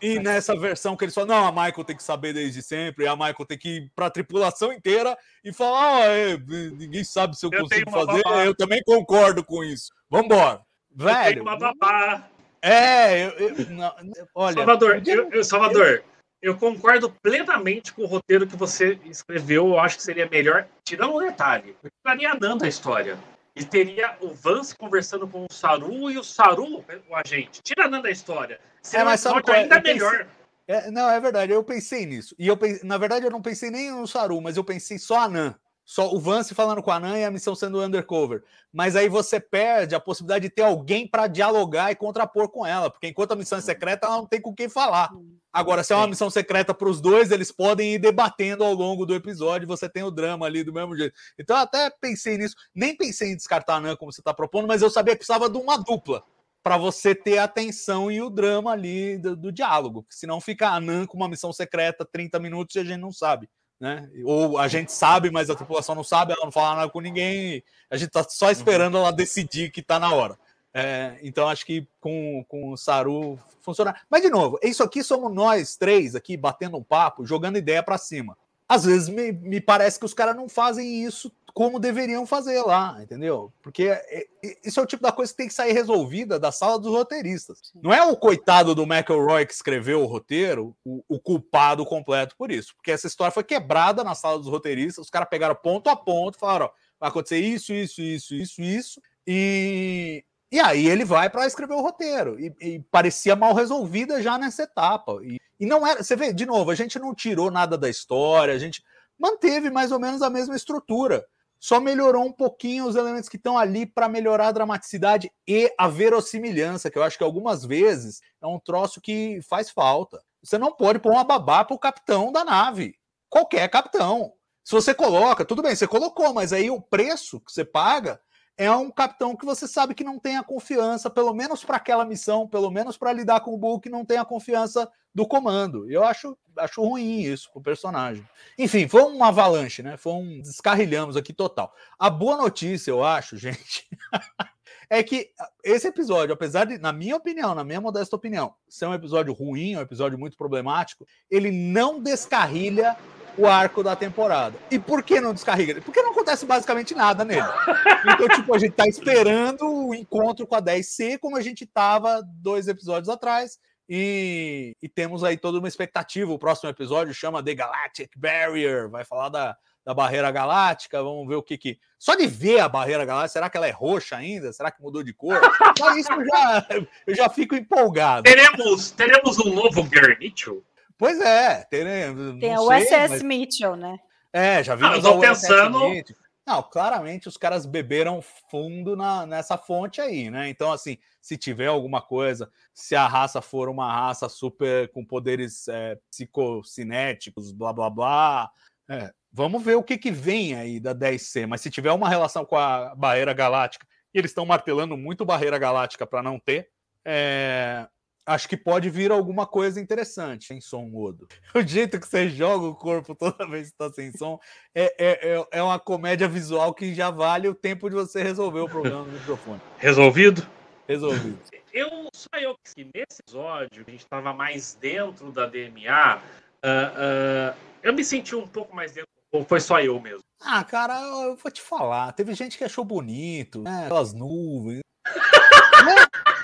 E nessa versão que eles falam: Não, a Michael tem que saber desde sempre, a Michael tem que ir para a tripulação inteira e falar: Ah, é, ninguém sabe se eu, Eu consigo fazer. babá. Eu também concordo com isso. Vambora. Eu tenho Velho. uma babá. É, eu, eu- não, olha. Salvador, eu, eu- Salvador, eu concordo plenamente com o roteiro que você escreveu. Eu acho que seria melhor, tirando um detalhe, eu tiraria a Nanda a história. E teria o Vance conversando com o Saru e o Saru, o agente. Tira a Nanda a história. Seria É, um mas qual é? ainda pensei- melhor. É, não, é verdade, eu pensei nisso. E eu pensei, na verdade, eu não pensei nem no Saru, mas eu pensei só a Nan. Só o Vance falando com a Nan e a missão sendo undercover. Mas aí você perde a possibilidade de ter alguém para dialogar e contrapor com ela, porque enquanto a missão é secreta, ela não tem com quem falar. Agora, se é uma missão secreta para os dois, eles podem ir debatendo ao longo do episódio, você tem o drama ali do mesmo jeito. Então, eu até pensei nisso. Nem pensei em descartar a Nan como você está propondo, mas eu sabia que precisava de uma dupla para você ter a atenção e o drama ali do, do diálogo. Senão fica a Nan com uma missão secreta 30 minutos e a gente não sabe. Né? Ou a gente sabe, mas a tripulação não sabe, ela não fala nada com ninguém, a gente tá só esperando ela decidir que tá na hora. É, então acho que com, com o Saru funciona. Mas de novo, isso aqui somos nós três aqui batendo um papo, jogando ideia para cima. Às vezes me, me parece que os caras não fazem isso como deveriam fazer lá, entendeu? Porque é- é- isso é o tipo da coisa que tem que sair resolvida da sala dos roteiristas. Não é o coitado do McElroy que escreveu o roteiro o, o culpado completo por isso, porque essa história foi quebrada na sala dos roteiristas, os caras pegaram ponto a ponto, falaram, ó, vai acontecer isso, isso, isso, isso, isso, e, e aí ele vai para escrever o roteiro. E, e parecia mal resolvida já nessa etapa. E, e não era. Você vê, de novo, a gente não tirou nada da história, a gente manteve mais ou menos a mesma estrutura. Só melhorou um pouquinho os elementos que estão ali para melhorar a dramaticidade e a verossimilhança, que eu acho que algumas vezes é um troço que faz falta. Você não pode pôr uma babá para o capitão da nave. Qualquer capitão. Se você coloca, tudo bem, você colocou, mas aí o preço que você paga é um capitão que você sabe que não tem a confiança, pelo menos para aquela missão, pelo menos para lidar com o Book, não tem a confiança do comando. Eu acho, acho ruim isso com o personagem. Enfim, foi uma avalanche, né? Foi um descarrilhamos aqui total. A boa notícia, eu acho, gente, é que esse episódio, apesar de, na minha opinião, na minha modesta opinião, ser um episódio ruim, um episódio muito problemático, ele não descarrilha o arco da temporada. E por que não descarrega? Porque não acontece basicamente nada nele. Então, tipo, a gente tá esperando o encontro com a 10C, como a gente tava dois episódios atrás. E, e temos aí toda uma expectativa. O próximo episódio chama The Galactic Barrier, vai falar da, da barreira galáctica. Vamos ver o que que. Só de ver a barreira galáctica, será que ela é roxa ainda? Será que mudou de cor? Só isso eu já, eu já fico empolgado. Teremos, teremos um novo Mitchell? Pois é, teremos. Tem não o sei, SS mas- Mitchell, né? É, já Ah, vimos eu tô pensando- Mitchell. Não, claramente os caras beberam fundo na, nessa fonte aí, né? Então, assim, se tiver alguma coisa, se a raça for uma raça super com poderes é, psicocinéticos, blá blá blá, é, vamos ver o que, que vem aí da 10C. Mas se tiver uma relação com a barreira galáctica, e eles estão martelando muito barreira galáctica para não ter, é, acho que pode vir alguma coisa interessante sem som, Odo. O jeito que você joga o corpo toda vez que está sem som é, é, é, é uma comédia visual que já vale o tempo de você resolver o problema do microfone. Resolvido? Resolvido. Eu, só eu que nesse episódio, a gente estava mais dentro da DMA, uh, uh, eu me senti um pouco mais dentro, ou foi só eu mesmo? Ah, cara, eu vou te falar. Teve gente que achou bonito, né? Aquelas nuvens.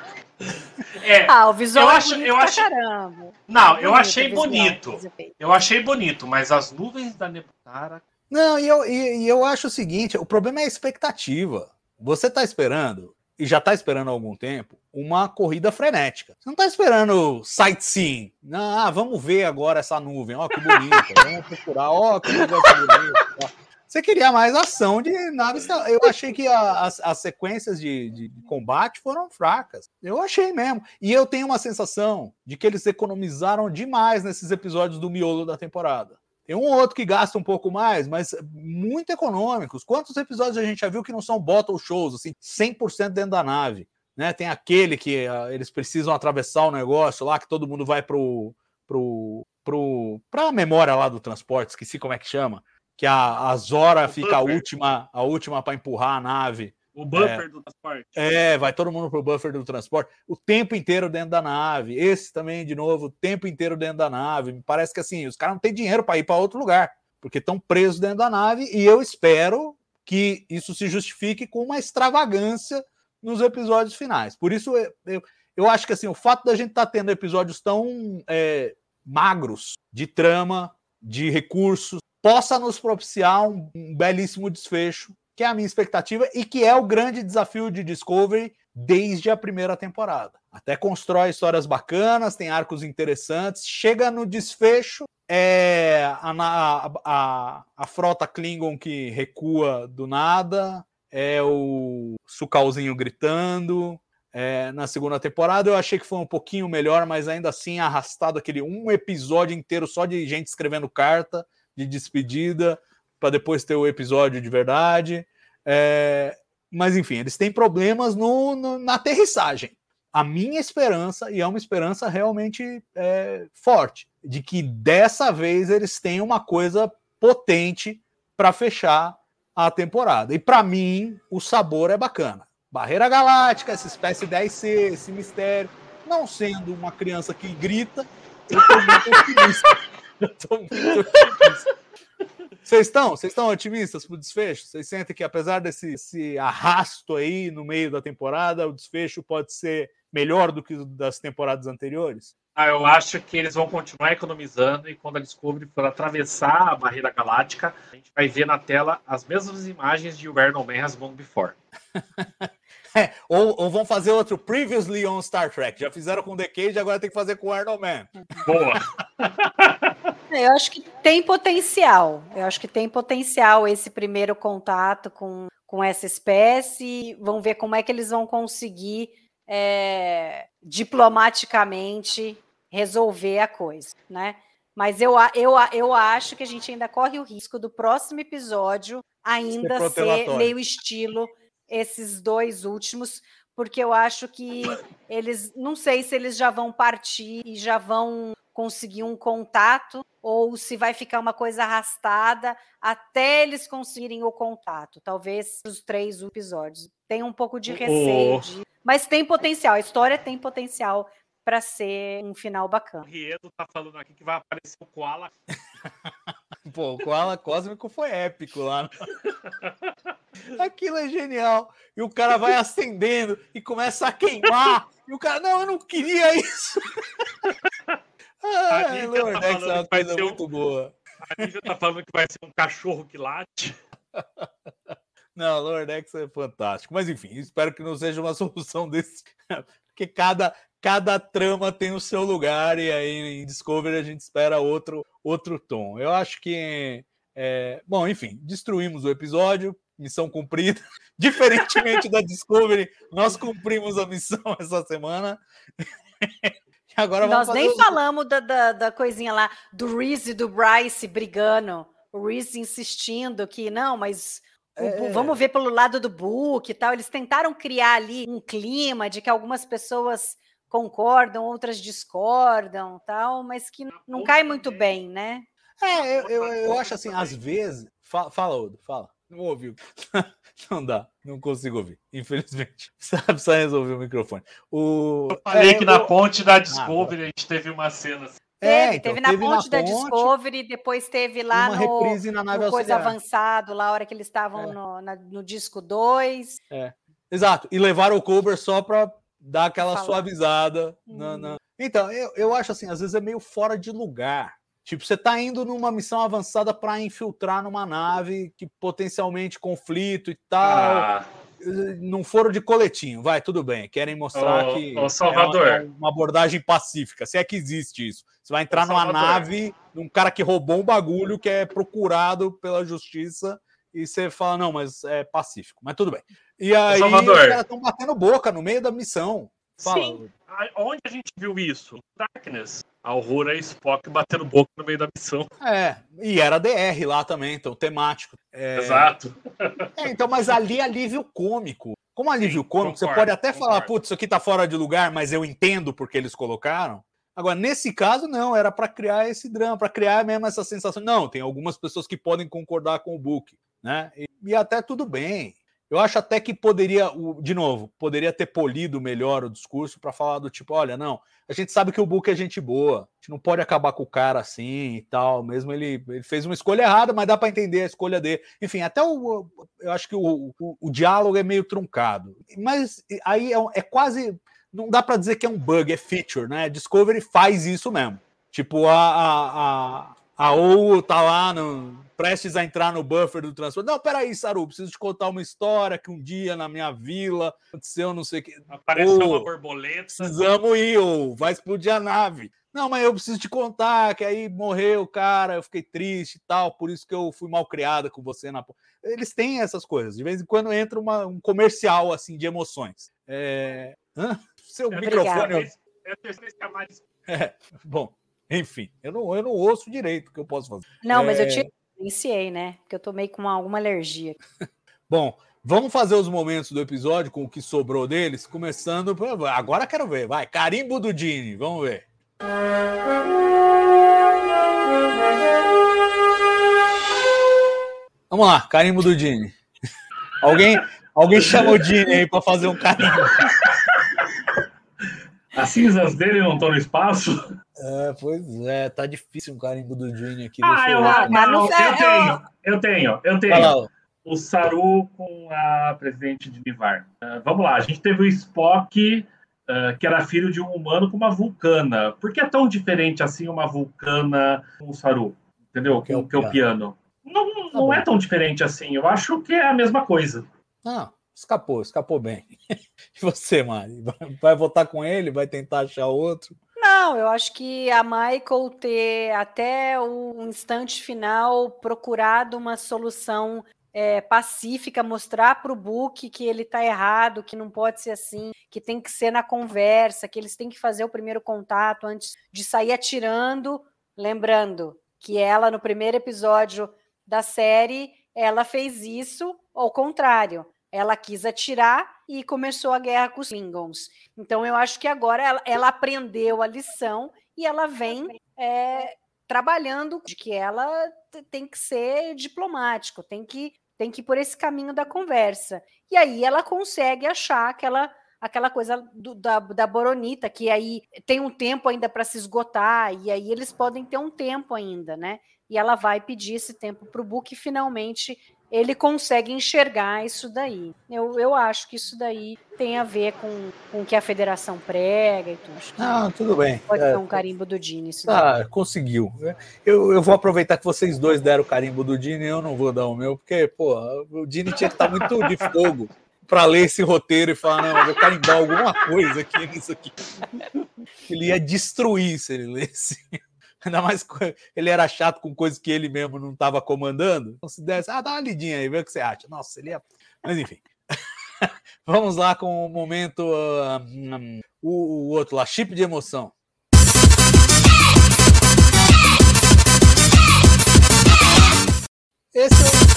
É, Ah, o visual eu é acho- bonito eu pra acho- caramba. Não, eu Bonito achei o visual, bonito. efeitos. Eu achei bonito, mas as nuvens da Nebutara. Não, e eu, e, e eu acho o seguinte: o problema é a expectativa. Você tá esperando, e já tá esperando há algum tempo, uma corrida frenética. Você não tá esperando sightseeing. Não, ah, vamos ver agora essa nuvem. Ó, que bonita. vamos procurar. Ó, que negócio bonito. Você queria mais ação de naves. Eu achei que a- as, as sequências de, de- combate foram fracas. Eu achei mesmo. E eu tenho uma sensação de que eles economizaram demais nesses episódios do miolo da temporada. Tem um ou outro que gasta um pouco mais, mas muito econômicos. Quantos episódios a gente já viu que não são bottle shows, assim, 100% dentro da nave? Né? Tem aquele que ah, eles precisam atravessar o negócio lá, que todo mundo vai pro, pro, pro, pra memória lá do transporte, esqueci como é que chama. Que a, a Zora O fica a buffer. última, a última para empurrar a nave. O buffer do transporte. É, vai todo mundo pro buffer do transporte, o tempo inteiro dentro da nave. Esse também, de novo, o tempo inteiro dentro da nave. Me parece que assim, os caras não têm dinheiro para ir para outro lugar, porque estão presos dentro da nave. E eu espero que isso se justifique com uma extravagância nos episódios finais. Por isso, eu, eu, eu acho que assim, o fato da gente estar tendo episódios tão é, magros de trama, de recursos, possa nos propiciar um, um belíssimo desfecho que é a minha expectativa e que é o grande desafio de Discovery desde a primeira temporada. Até constrói histórias bacanas, tem arcos interessantes, chega no desfecho, é a, a, a, a frota Klingon que recua do nada, é o Sucalzinho gritando. É, na segunda temporada eu achei que foi um pouquinho melhor, mas ainda assim arrastado aquele um episódio inteiro só de gente escrevendo carta de despedida para depois ter o episódio de verdade. É, mas enfim, eles têm problemas no, no- na aterrissagem. A minha esperança, e é uma esperança realmente é, forte, de que dessa vez eles têm uma coisa potente para fechar a temporada. E para mim, o sabor é bacana. Barreira Galáctica, essa espécie 10C, esse mistério. Não sendo uma criança que grita, eu tô muito otimista. Eu tô muito otimista. Vocês estão? Vocês estão otimistas pro desfecho? Vocês sentem que apesar desse esse arrasto aí no meio da temporada, o desfecho pode ser melhor do que o das temporadas anteriores? Ah, eu acho que eles vão continuar economizando e quando a Discovery for atravessar a barreira galáctica, a gente vai ver na tela as mesmas imagens de Where No Man Has Gone Before. É, ou, ou vão fazer outro Previously on Star Trek. Já fizeram com The Cage, agora tem que fazer com o Arnold Man. Boa! É, Eu acho que tem potencial. Eu acho que tem potencial esse primeiro contato com, com essa espécie. Vamos ver como é que eles vão conseguir é, diplomaticamente resolver a coisa, né? Mas eu, a- eu, eu acho que a gente ainda corre o risco do próximo episódio ainda ser protelatório. meio estilo esses dois últimos, porque eu acho que eles, não sei se eles já vão partir e já vão conseguir um contato ou se vai ficar uma coisa arrastada até eles conseguirem o contato. Talvez os três episódios. Tem um pouco de receio, Oh. de- mas tem potencial. A história tem potencial para ser um final O bacana. Riedo tá falando aqui que vai aparecer o Koala. Pô, o Koala Cósmico foi épico lá. Aquilo é genial. E o cara vai acendendo e começa a queimar. E o cara, não, eu não queria isso. Ah, Nívia tá Lordex é uma coisa ser um- muito boa. A Nívia tá falando que vai ser um cachorro que late. Não, Lordex é fantástico. Mas enfim, espero que não seja uma solução desse. Porque cada, cada trama tem o seu lugar e aí em Discovery a gente espera outro, outro tom. Eu acho que. é, Bom, enfim, destruímos o episódio, missão cumprida. Diferentemente da Discovery, nós cumprimos a missão essa semana. E agora vamos Nós nem os- falamos da, da, da coisinha lá do Reese e do Bryce brigando. O Reese insistindo que não, mas É. vamos ver pelo lado do book e tal. Eles tentaram criar ali um clima de que algumas pessoas concordam, outras discordam, tal, mas que não cai muito bem, né? É, eu, eu, eu acho assim, às vezes. Fala, fala, Odo, fala. Não ouviu. Não dá, não consigo ouvir, infelizmente. Precisa, precisa resolver o microfone. O, Eu falei é, que na eu- ponte da Discovery a gente teve uma cena assim. É, Teve, então, teve na teve na ponte da ponte, Discovery, depois teve lá uma no, reprise na nave no Coisa auxiliar. Avançado, lá a hora que eles estavam É. no, na- no disco 2. Exato, e levaram o cover só pra dar aquela Falar. suavizada. na- Hum. na- Então, eu, eu acho assim, às vezes é meio fora de lugar. Tipo, você tá indo numa missão avançada pra infiltrar numa nave que potencialmente conflito e tal. Ah, Não foram de coletinho, vai, tudo bem. Querem mostrar Ô, que ô, Salvador. é uma, uma abordagem pacífica. Se é que existe isso. Você vai entrar Ô, numa Salvador. nave de um cara que roubou um bagulho que é procurado pela justiça e você fala, não, mas é pacífico. Mas tudo bem. E aí Salvador. os caras estão batendo boca no meio da missão. Fala. Sim. onde a gente viu isso? Darkness. A Aurora e Spock batendo boca no meio da missão. É, e era DR lá também, então temático. É, Exato. É, então, mas ali é alívio cômico. Como alívio cômico, você concordo, pode até falar, concordo. putz, isso aqui tá fora de lugar, mas eu entendo porque eles colocaram. Agora, nesse caso, não, era para criar esse drama, para criar mesmo essa sensação. Não, tem algumas pessoas que podem concordar com o book, né? E, e até tudo bem. Eu acho até que poderia, de novo, poderia ter polido melhor o discurso para falar do tipo, olha, não, a gente sabe que o Book é gente boa, a gente não pode acabar com o cara assim e tal, mesmo ele, ele fez uma escolha errada, mas dá para entender a escolha dele. Enfim, até o, eu acho que o, o, o diálogo é meio truncado, mas aí é, é quase, não dá para dizer que é um bug, é feature, né? Discovery faz isso mesmo. Tipo, a, a, a, a OU tá lá no, prestes a entrar no buffer do transporte. Não, peraí, Saru, preciso te contar uma história que um dia na minha vila aconteceu não sei o que. Apareceu uma borboleta. Precisamos ir, ou vai explodir a nave. Não, mas eu preciso te contar que aí morreu o cara, eu fiquei triste e tal, por isso que eu fui mal criada com você na. po-". Eles têm essas coisas. De vez em quando entra uma- um comercial assim de emoções. É... hã? Seu Obrigada. microfone. É a terceira camada. É, bom, enfim, eu não, eu não ouço direito o que eu posso fazer. Não, mas eu É. te iniciei, né? Porque eu tomei com uma- alguma alergia. Bom, vamos fazer os momentos do episódio com o que sobrou deles, começando. por- Agora quero ver, vai. Carimbo do Dini, vamos ver. Vamos lá, carimbo do Dini. Alguém, alguém chama o Dini aí para fazer um carimbo. As cinzas dele não estão no espaço? É, pois é, tá difícil um carimbo do Dini aqui. Ah, eu, mas não, não eu tenho, eu tenho, eu tenho. O Saru com a presidente de Nivar. Ah, vamos lá, a gente teve o Spock, ah, que era filho de um humano com uma vulcana. Por que é tão diferente assim uma vulcana com o Saru? Entendeu? Que é que é o piano. Não, Tá não bom. é tão diferente assim. Eu acho que é a mesma coisa. Ah, escapou, escapou bem. E você, Mari? Vai, vai votar com ele? Vai tentar achar outro? Não, eu acho que a Michael ter até o instante final procurado uma solução é, pacífica, mostrar para o Book que ele está errado, que não pode ser assim, que tem que ser na conversa, que eles têm que fazer o primeiro contato antes de sair atirando. Lembrando que ela, no primeiro episódio da série, ela fez isso ao contrário. Ela quis atirar e começou a guerra com os Klingons. Então, eu acho que agora ela, ela aprendeu a lição e ela vem é, trabalhando de que ela tem que ser diplomático, tem que, tem que ir por esse caminho da conversa. E aí ela consegue achar aquela, aquela coisa do- da, da Boronita, que aí tem um tempo ainda para se esgotar, e aí eles podem ter um tempo ainda, né? E ela vai pedir esse tempo para o Book finalmente ele consegue enxergar isso daí. Eu, eu acho que isso daí tem a ver com, com o que a federação prega e tudo. Ah, tudo bem. Pode É, ser um carimbo do Dini. Isso daí. Ah, conseguiu. Eu, eu vou aproveitar que vocês dois deram o carimbo do Dini, eu não vou dar o meu, porque, pô, o Dini tinha que estar muito de fogo para ler esse roteiro e falar, não, eu vou carimbar alguma coisa aqui nisso aqui. Ele ia destruir se ele lesse. Ainda mais ele era chato com coisas que ele mesmo não estava comandando. Então, se desse, ah, dá uma lidinha aí, vê o que você acha. Nossa, ele ia. Mas enfim. Vamos lá com o momento. ah, hum, o, o outro lá, chip de emoção. Esse é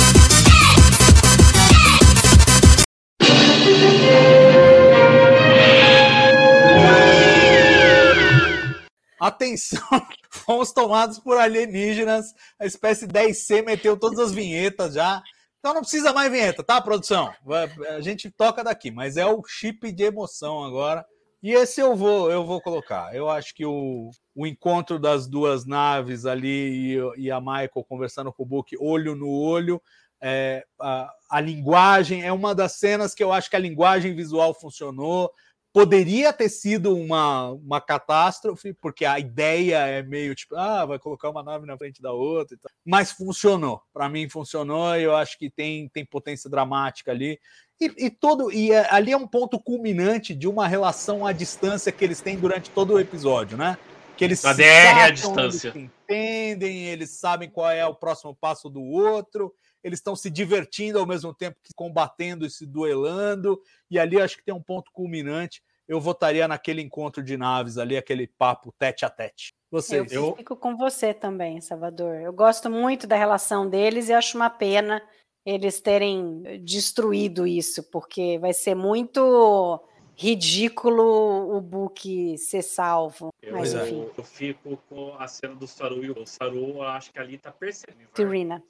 atenção, fomos tomados por alienígenas. A espécie 10C meteu todas as vinhetas já. Então não precisa mais vinheta, tá, produção? A gente toca daqui, mas é o chip de emoção agora. E esse eu vou, eu vou colocar. Eu acho que o, o encontro das duas naves ali e, e a Michael conversando com o Book olho no olho, é, a, a linguagem é uma das cenas que eu acho que a linguagem visual funcionou. Poderia ter sido uma, uma catástrofe, porque a ideia é meio tipo, ah, vai colocar uma nave na frente da outra, e tal. mas funcionou. Para mim funcionou. e Eu acho que tem, tem potência dramática ali. E, e todo e é- ali é um ponto culminante de uma relação à distância que eles têm durante todo o episódio, né? Que eles A DR à sacam, distância. eles entendem, eles sabem qual é o próximo passo do outro, eles estão se divertindo ao mesmo tempo que combatendo e se duelando, e ali acho que tem um ponto culminante. Eu votaria naquele encontro de naves ali, aquele papo tete a tete. Eu, Vocês, eu- fico com você também, Salvador. Eu gosto muito da relação deles e acho uma pena eles terem destruído isso, porque vai ser muito ridículo o Book ser salvo. Eu, Mas enfim, eu fico com a cena do Saru e o Saru, acho que ali tá percebendo. Tirina.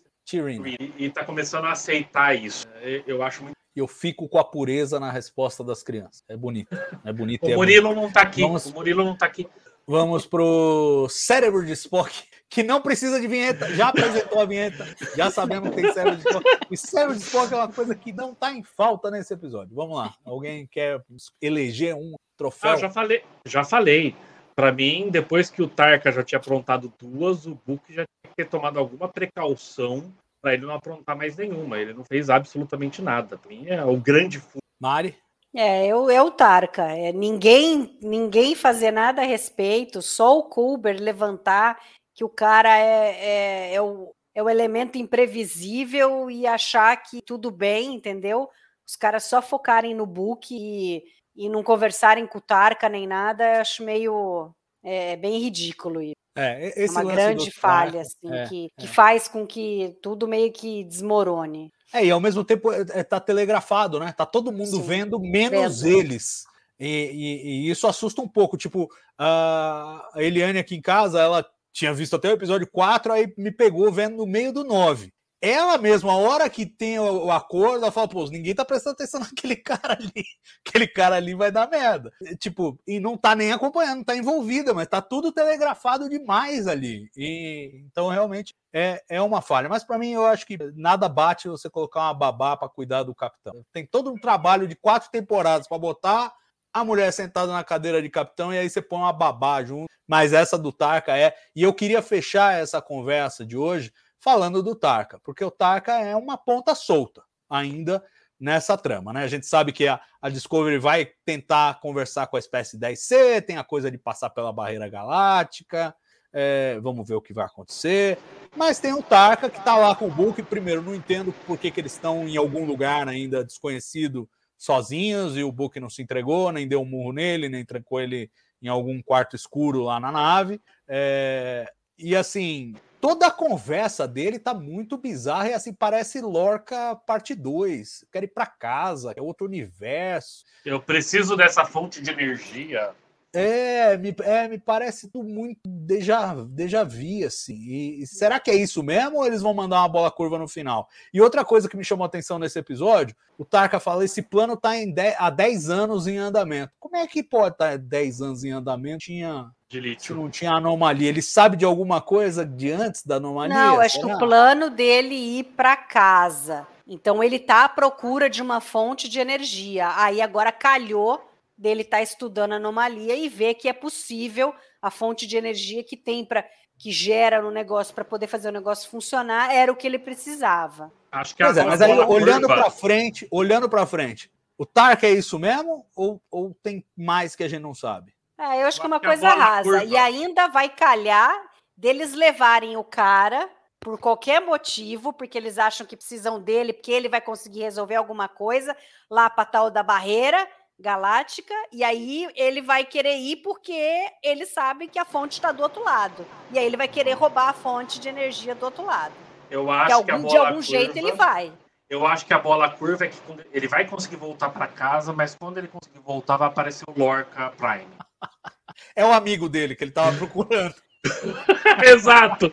E, e tá começando a aceitar isso. É, Eu acho muito. eu fico com a pureza na resposta das crianças. É bonito. É bonito. e O é Murilo não tá aqui. Vamos- O Murilo não tá aqui. Vamos pro cérebro de Spock, que não precisa de vinheta. Já apresentou a vinheta, já sabemos que tem cérebro de Spock. O cérebro de Spock é uma coisa que não está em falta nesse episódio. Vamos lá. Alguém quer eleger um troféu? Ah, já falei. Já falei. Pra mim, depois que o Tarka já tinha aprontado duas, o Book já tinha que ter tomado alguma precaução pra ele não aprontar mais nenhuma. Ele não fez absolutamente nada. Pra mim, é o grande Mari? É, eu, é o Tarka. É, ninguém, ninguém fazer nada a respeito, só o Kulber levantar que o cara é, é, é o, é o elemento imprevisível e achar que tudo bem, entendeu? Os caras só focarem no book e, e não conversarem com o Tarka nem nada, acho meio é, bem ridículo isso. É, É uma grande falha, assim, é, que, que é. faz com que tudo meio que desmorone. É, e ao mesmo tempo é, é, tá telegrafado, né? Tá todo mundo Sim, vendo, menos vendo. eles. E, e- e isso assusta um pouco. Tipo, a a Eliane aqui em casa, ela tinha visto até o episódio 4, aí me pegou vendo no meio do 9. Ela mesma, a hora que tem o, acordo, ela fala, pô, ninguém tá prestando atenção naquele cara ali. Aquele cara ali vai dar merda. Tipo, e não tá nem acompanhando, não tá envolvida, mas tá tudo telegrafado demais ali. E, então, realmente, é, é uma falha. Mas para mim, eu acho que nada bate você colocar uma babá para cuidar do capitão. Tem todo um trabalho de quatro temporadas para botar a mulher sentada na cadeira de capitão e aí você põe uma babá junto. Mas essa do Tarka é. E eu queria fechar essa conversa de hoje falando do Tarka, porque o Tarka é uma ponta solta ainda nessa trama, né? A gente sabe que a, a Discovery vai tentar conversar com a espécie 10C, tem a coisa de passar pela barreira galáctica. é, vamos ver o que vai acontecer. Mas tem o Tarka que tá lá com o Book. Primeiro, não entendo por que, que eles estão em algum lugar ainda desconhecido sozinhos e o Book não se entregou, nem deu um murro nele, nem trancou ele em algum quarto escuro lá na nave. É, e assim, toda a conversa dele tá muito bizarra e assim, parece Lorca parte 2. Quero ir para casa, é outro universo. Eu preciso dessa fonte de energia. É, me, é, me parece tudo muito déjà, déjà vu, assim. E, e será que é isso mesmo ou eles vão mandar uma bola curva no final? E outra coisa que me chamou a atenção nesse episódio, o Tarka fala, esse plano tá em 10 há 10 anos em andamento. Como é que pode estar 10 anos em andamento? Tinha, De se não tinha anomalia. Ele sabe de alguma coisa de antes da anomalia? Não, acho que o plano dele é ir para casa. Então ele tá à procura de uma fonte de energia. Aí agora calhou dele estar estudando a anomalia e ver que é possível a fonte de energia que tem para que gera no negócio para poder fazer o negócio funcionar era o que ele precisava. Acho que Pois é, mas aí bola olhando curva- para frente, olhando para frente, o Tarka é isso mesmo ou, ou tem mais que a gente não sabe? É, eu acho que é uma coisa rasa. curva. E ainda vai calhar deles levarem o cara por qualquer motivo, porque eles acham que precisam dele, porque ele vai conseguir resolver alguma coisa lá para tal da barreira galáctica, e aí ele vai querer ir porque ele sabe que a fonte está do outro lado. E aí ele vai querer roubar a fonte de energia do outro lado. Eu acho que a algum, bola de algum curva, jeito ele vai. Eu acho que a bola curva é que quando ele vai conseguir voltar para casa, mas quando ele conseguir voltar, vai aparecer o Lorca Prime. É o amigo dele que ele tava procurando. Exato.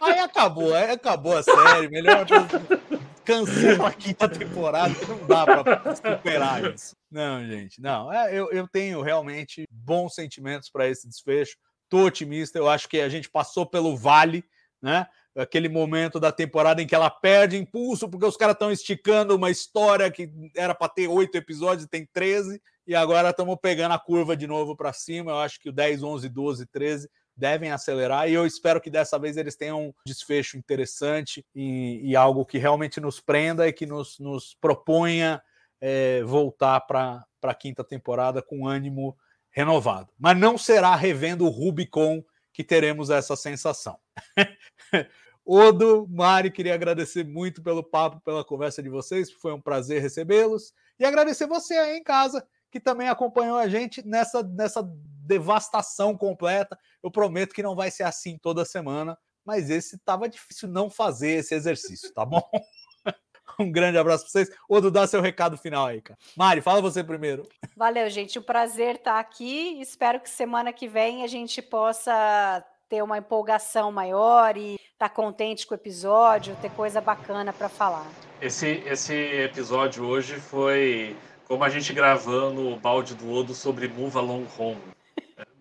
Aí acabou, aí acabou a série. Melhor cancela a quinta temporada, não dá para superar isso. Não, gente, não. É, eu, eu tenho realmente bons sentimentos para esse desfecho. Tô otimista. Eu acho que a gente passou pelo vale, né? Aquele momento da temporada em que ela perde impulso, porque os caras estão esticando uma história que era para ter oito episódios e tem 13, e agora estamos pegando a curva de novo para cima. Eu acho que o 10, 11, 12, 13 devem acelerar e eu espero que dessa vez eles tenham um desfecho interessante e, e algo que realmente nos prenda e que nos, nos proponha é, voltar para a quinta temporada com ânimo renovado. Mas não será revendo o Rubicon que teremos essa sensação. Odo, Mari, queria agradecer muito pelo papo, pela conversa de vocês, foi um prazer recebê-los. E agradecer você aí em casa, que também acompanhou a gente nessa, nessa devastação completa. Eu prometo que não vai ser assim toda semana, mas esse estava difícil não fazer esse exercício, tá bom? Um grande abraço para vocês. Odo, dá seu recado final aí, cara. Mari, fala você primeiro. Valeu, gente. O prazer estar tá aqui. Espero que semana que vem a gente possa ter uma empolgação maior e estar tá contente com o episódio, ter coisa bacana para falar. Esse, esse episódio hoje foi como a gente gravando o balde do Odo sobre Move Along Home.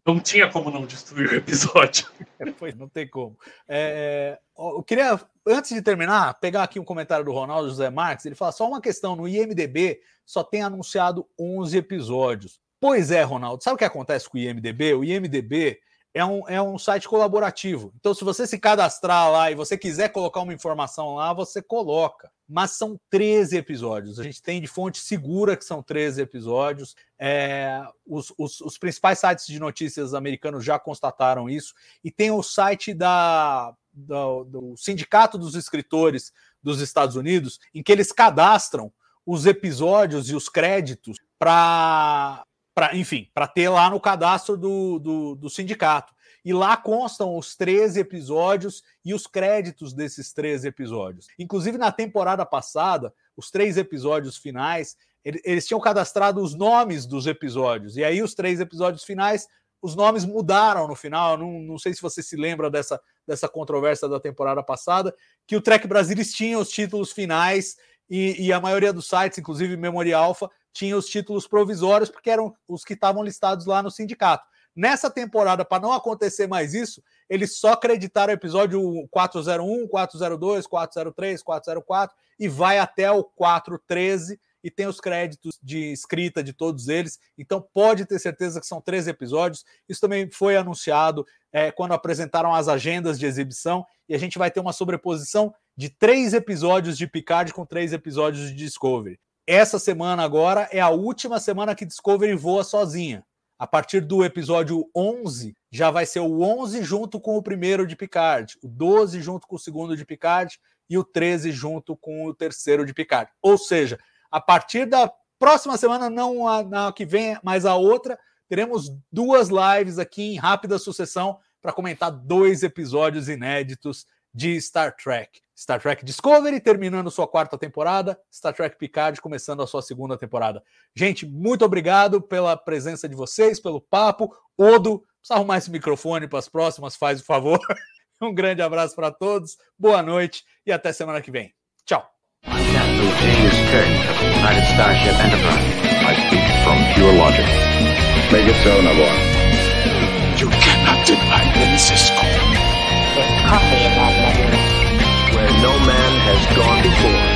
Não tinha como não destruir o episódio. É, não tem como. É, eu queria, antes de terminar, pegar aqui um comentário do Ronaldo José Marques. Ele fala só uma questão: no IMDB só tem anunciado 11 episódios. Pois é, Ronaldo. Sabe o que acontece com o IMDB? O IMDB é um, é um site colaborativo. Então, se você se cadastrar lá e você quiser colocar uma informação lá, você coloca. Mas são 13 episódios. A gente tem de fonte segura que são 13 episódios. É, os, os, os, principais sites de notícias americanos já constataram isso. E tem o site da, do, do Sindicato dos Escritores dos Estados Unidos, em que eles cadastram os episódios e os créditos para para enfim, para ter lá no cadastro do, do, do, sindicato. E lá constam os 13 episódios e os créditos desses 13 episódios. Inclusive, na temporada passada, os três episódios finais, eles tinham cadastrado os nomes dos episódios. E aí, os três episódios finais, os nomes mudaram no final. Não, não sei se você se lembra dessa, dessa controvérsia da temporada passada, que o Trek Brasilis tinha os títulos finais e, e, a maioria dos sites, inclusive Memory Alpha, tinha os títulos provisórios, porque eram os que estavam listados lá no sindicato. Nessa temporada, para não acontecer mais isso, eles só acreditaram o episódio 401, 402, 403, 404 e vai até o 413 e tem os créditos de escrita de todos eles. Então pode ter certeza que são três episódios. Isso também foi anunciado é, quando apresentaram as agendas de exibição e a gente vai ter uma sobreposição de três episódios de Picard com três episódios de Discovery. Essa semana agora é a última semana que Discovery voa sozinha. A partir do episódio 11, já vai ser o 11 junto com o primeiro de Picard, o 12 junto com o segundo de Picard e o 13 junto com o terceiro de Picard. Ou seja, a partir da próxima semana, não a, na que vem, mas a outra, teremos duas lives aqui em rápida sucessão para comentar dois episódios inéditos de Star Trek. Star Trek Discovery terminando sua quarta temporada, Star Trek Picard começando a sua segunda temporada. Gente, muito obrigado pela presença de vocês, pelo papo. Odo, precisa arrumar esse microfone para as próximas, faz o favor. Um grande abraço para todos, boa noite e até semana que vem. Tchau. You cannot deny me, Cisco. There's coffee in gone before.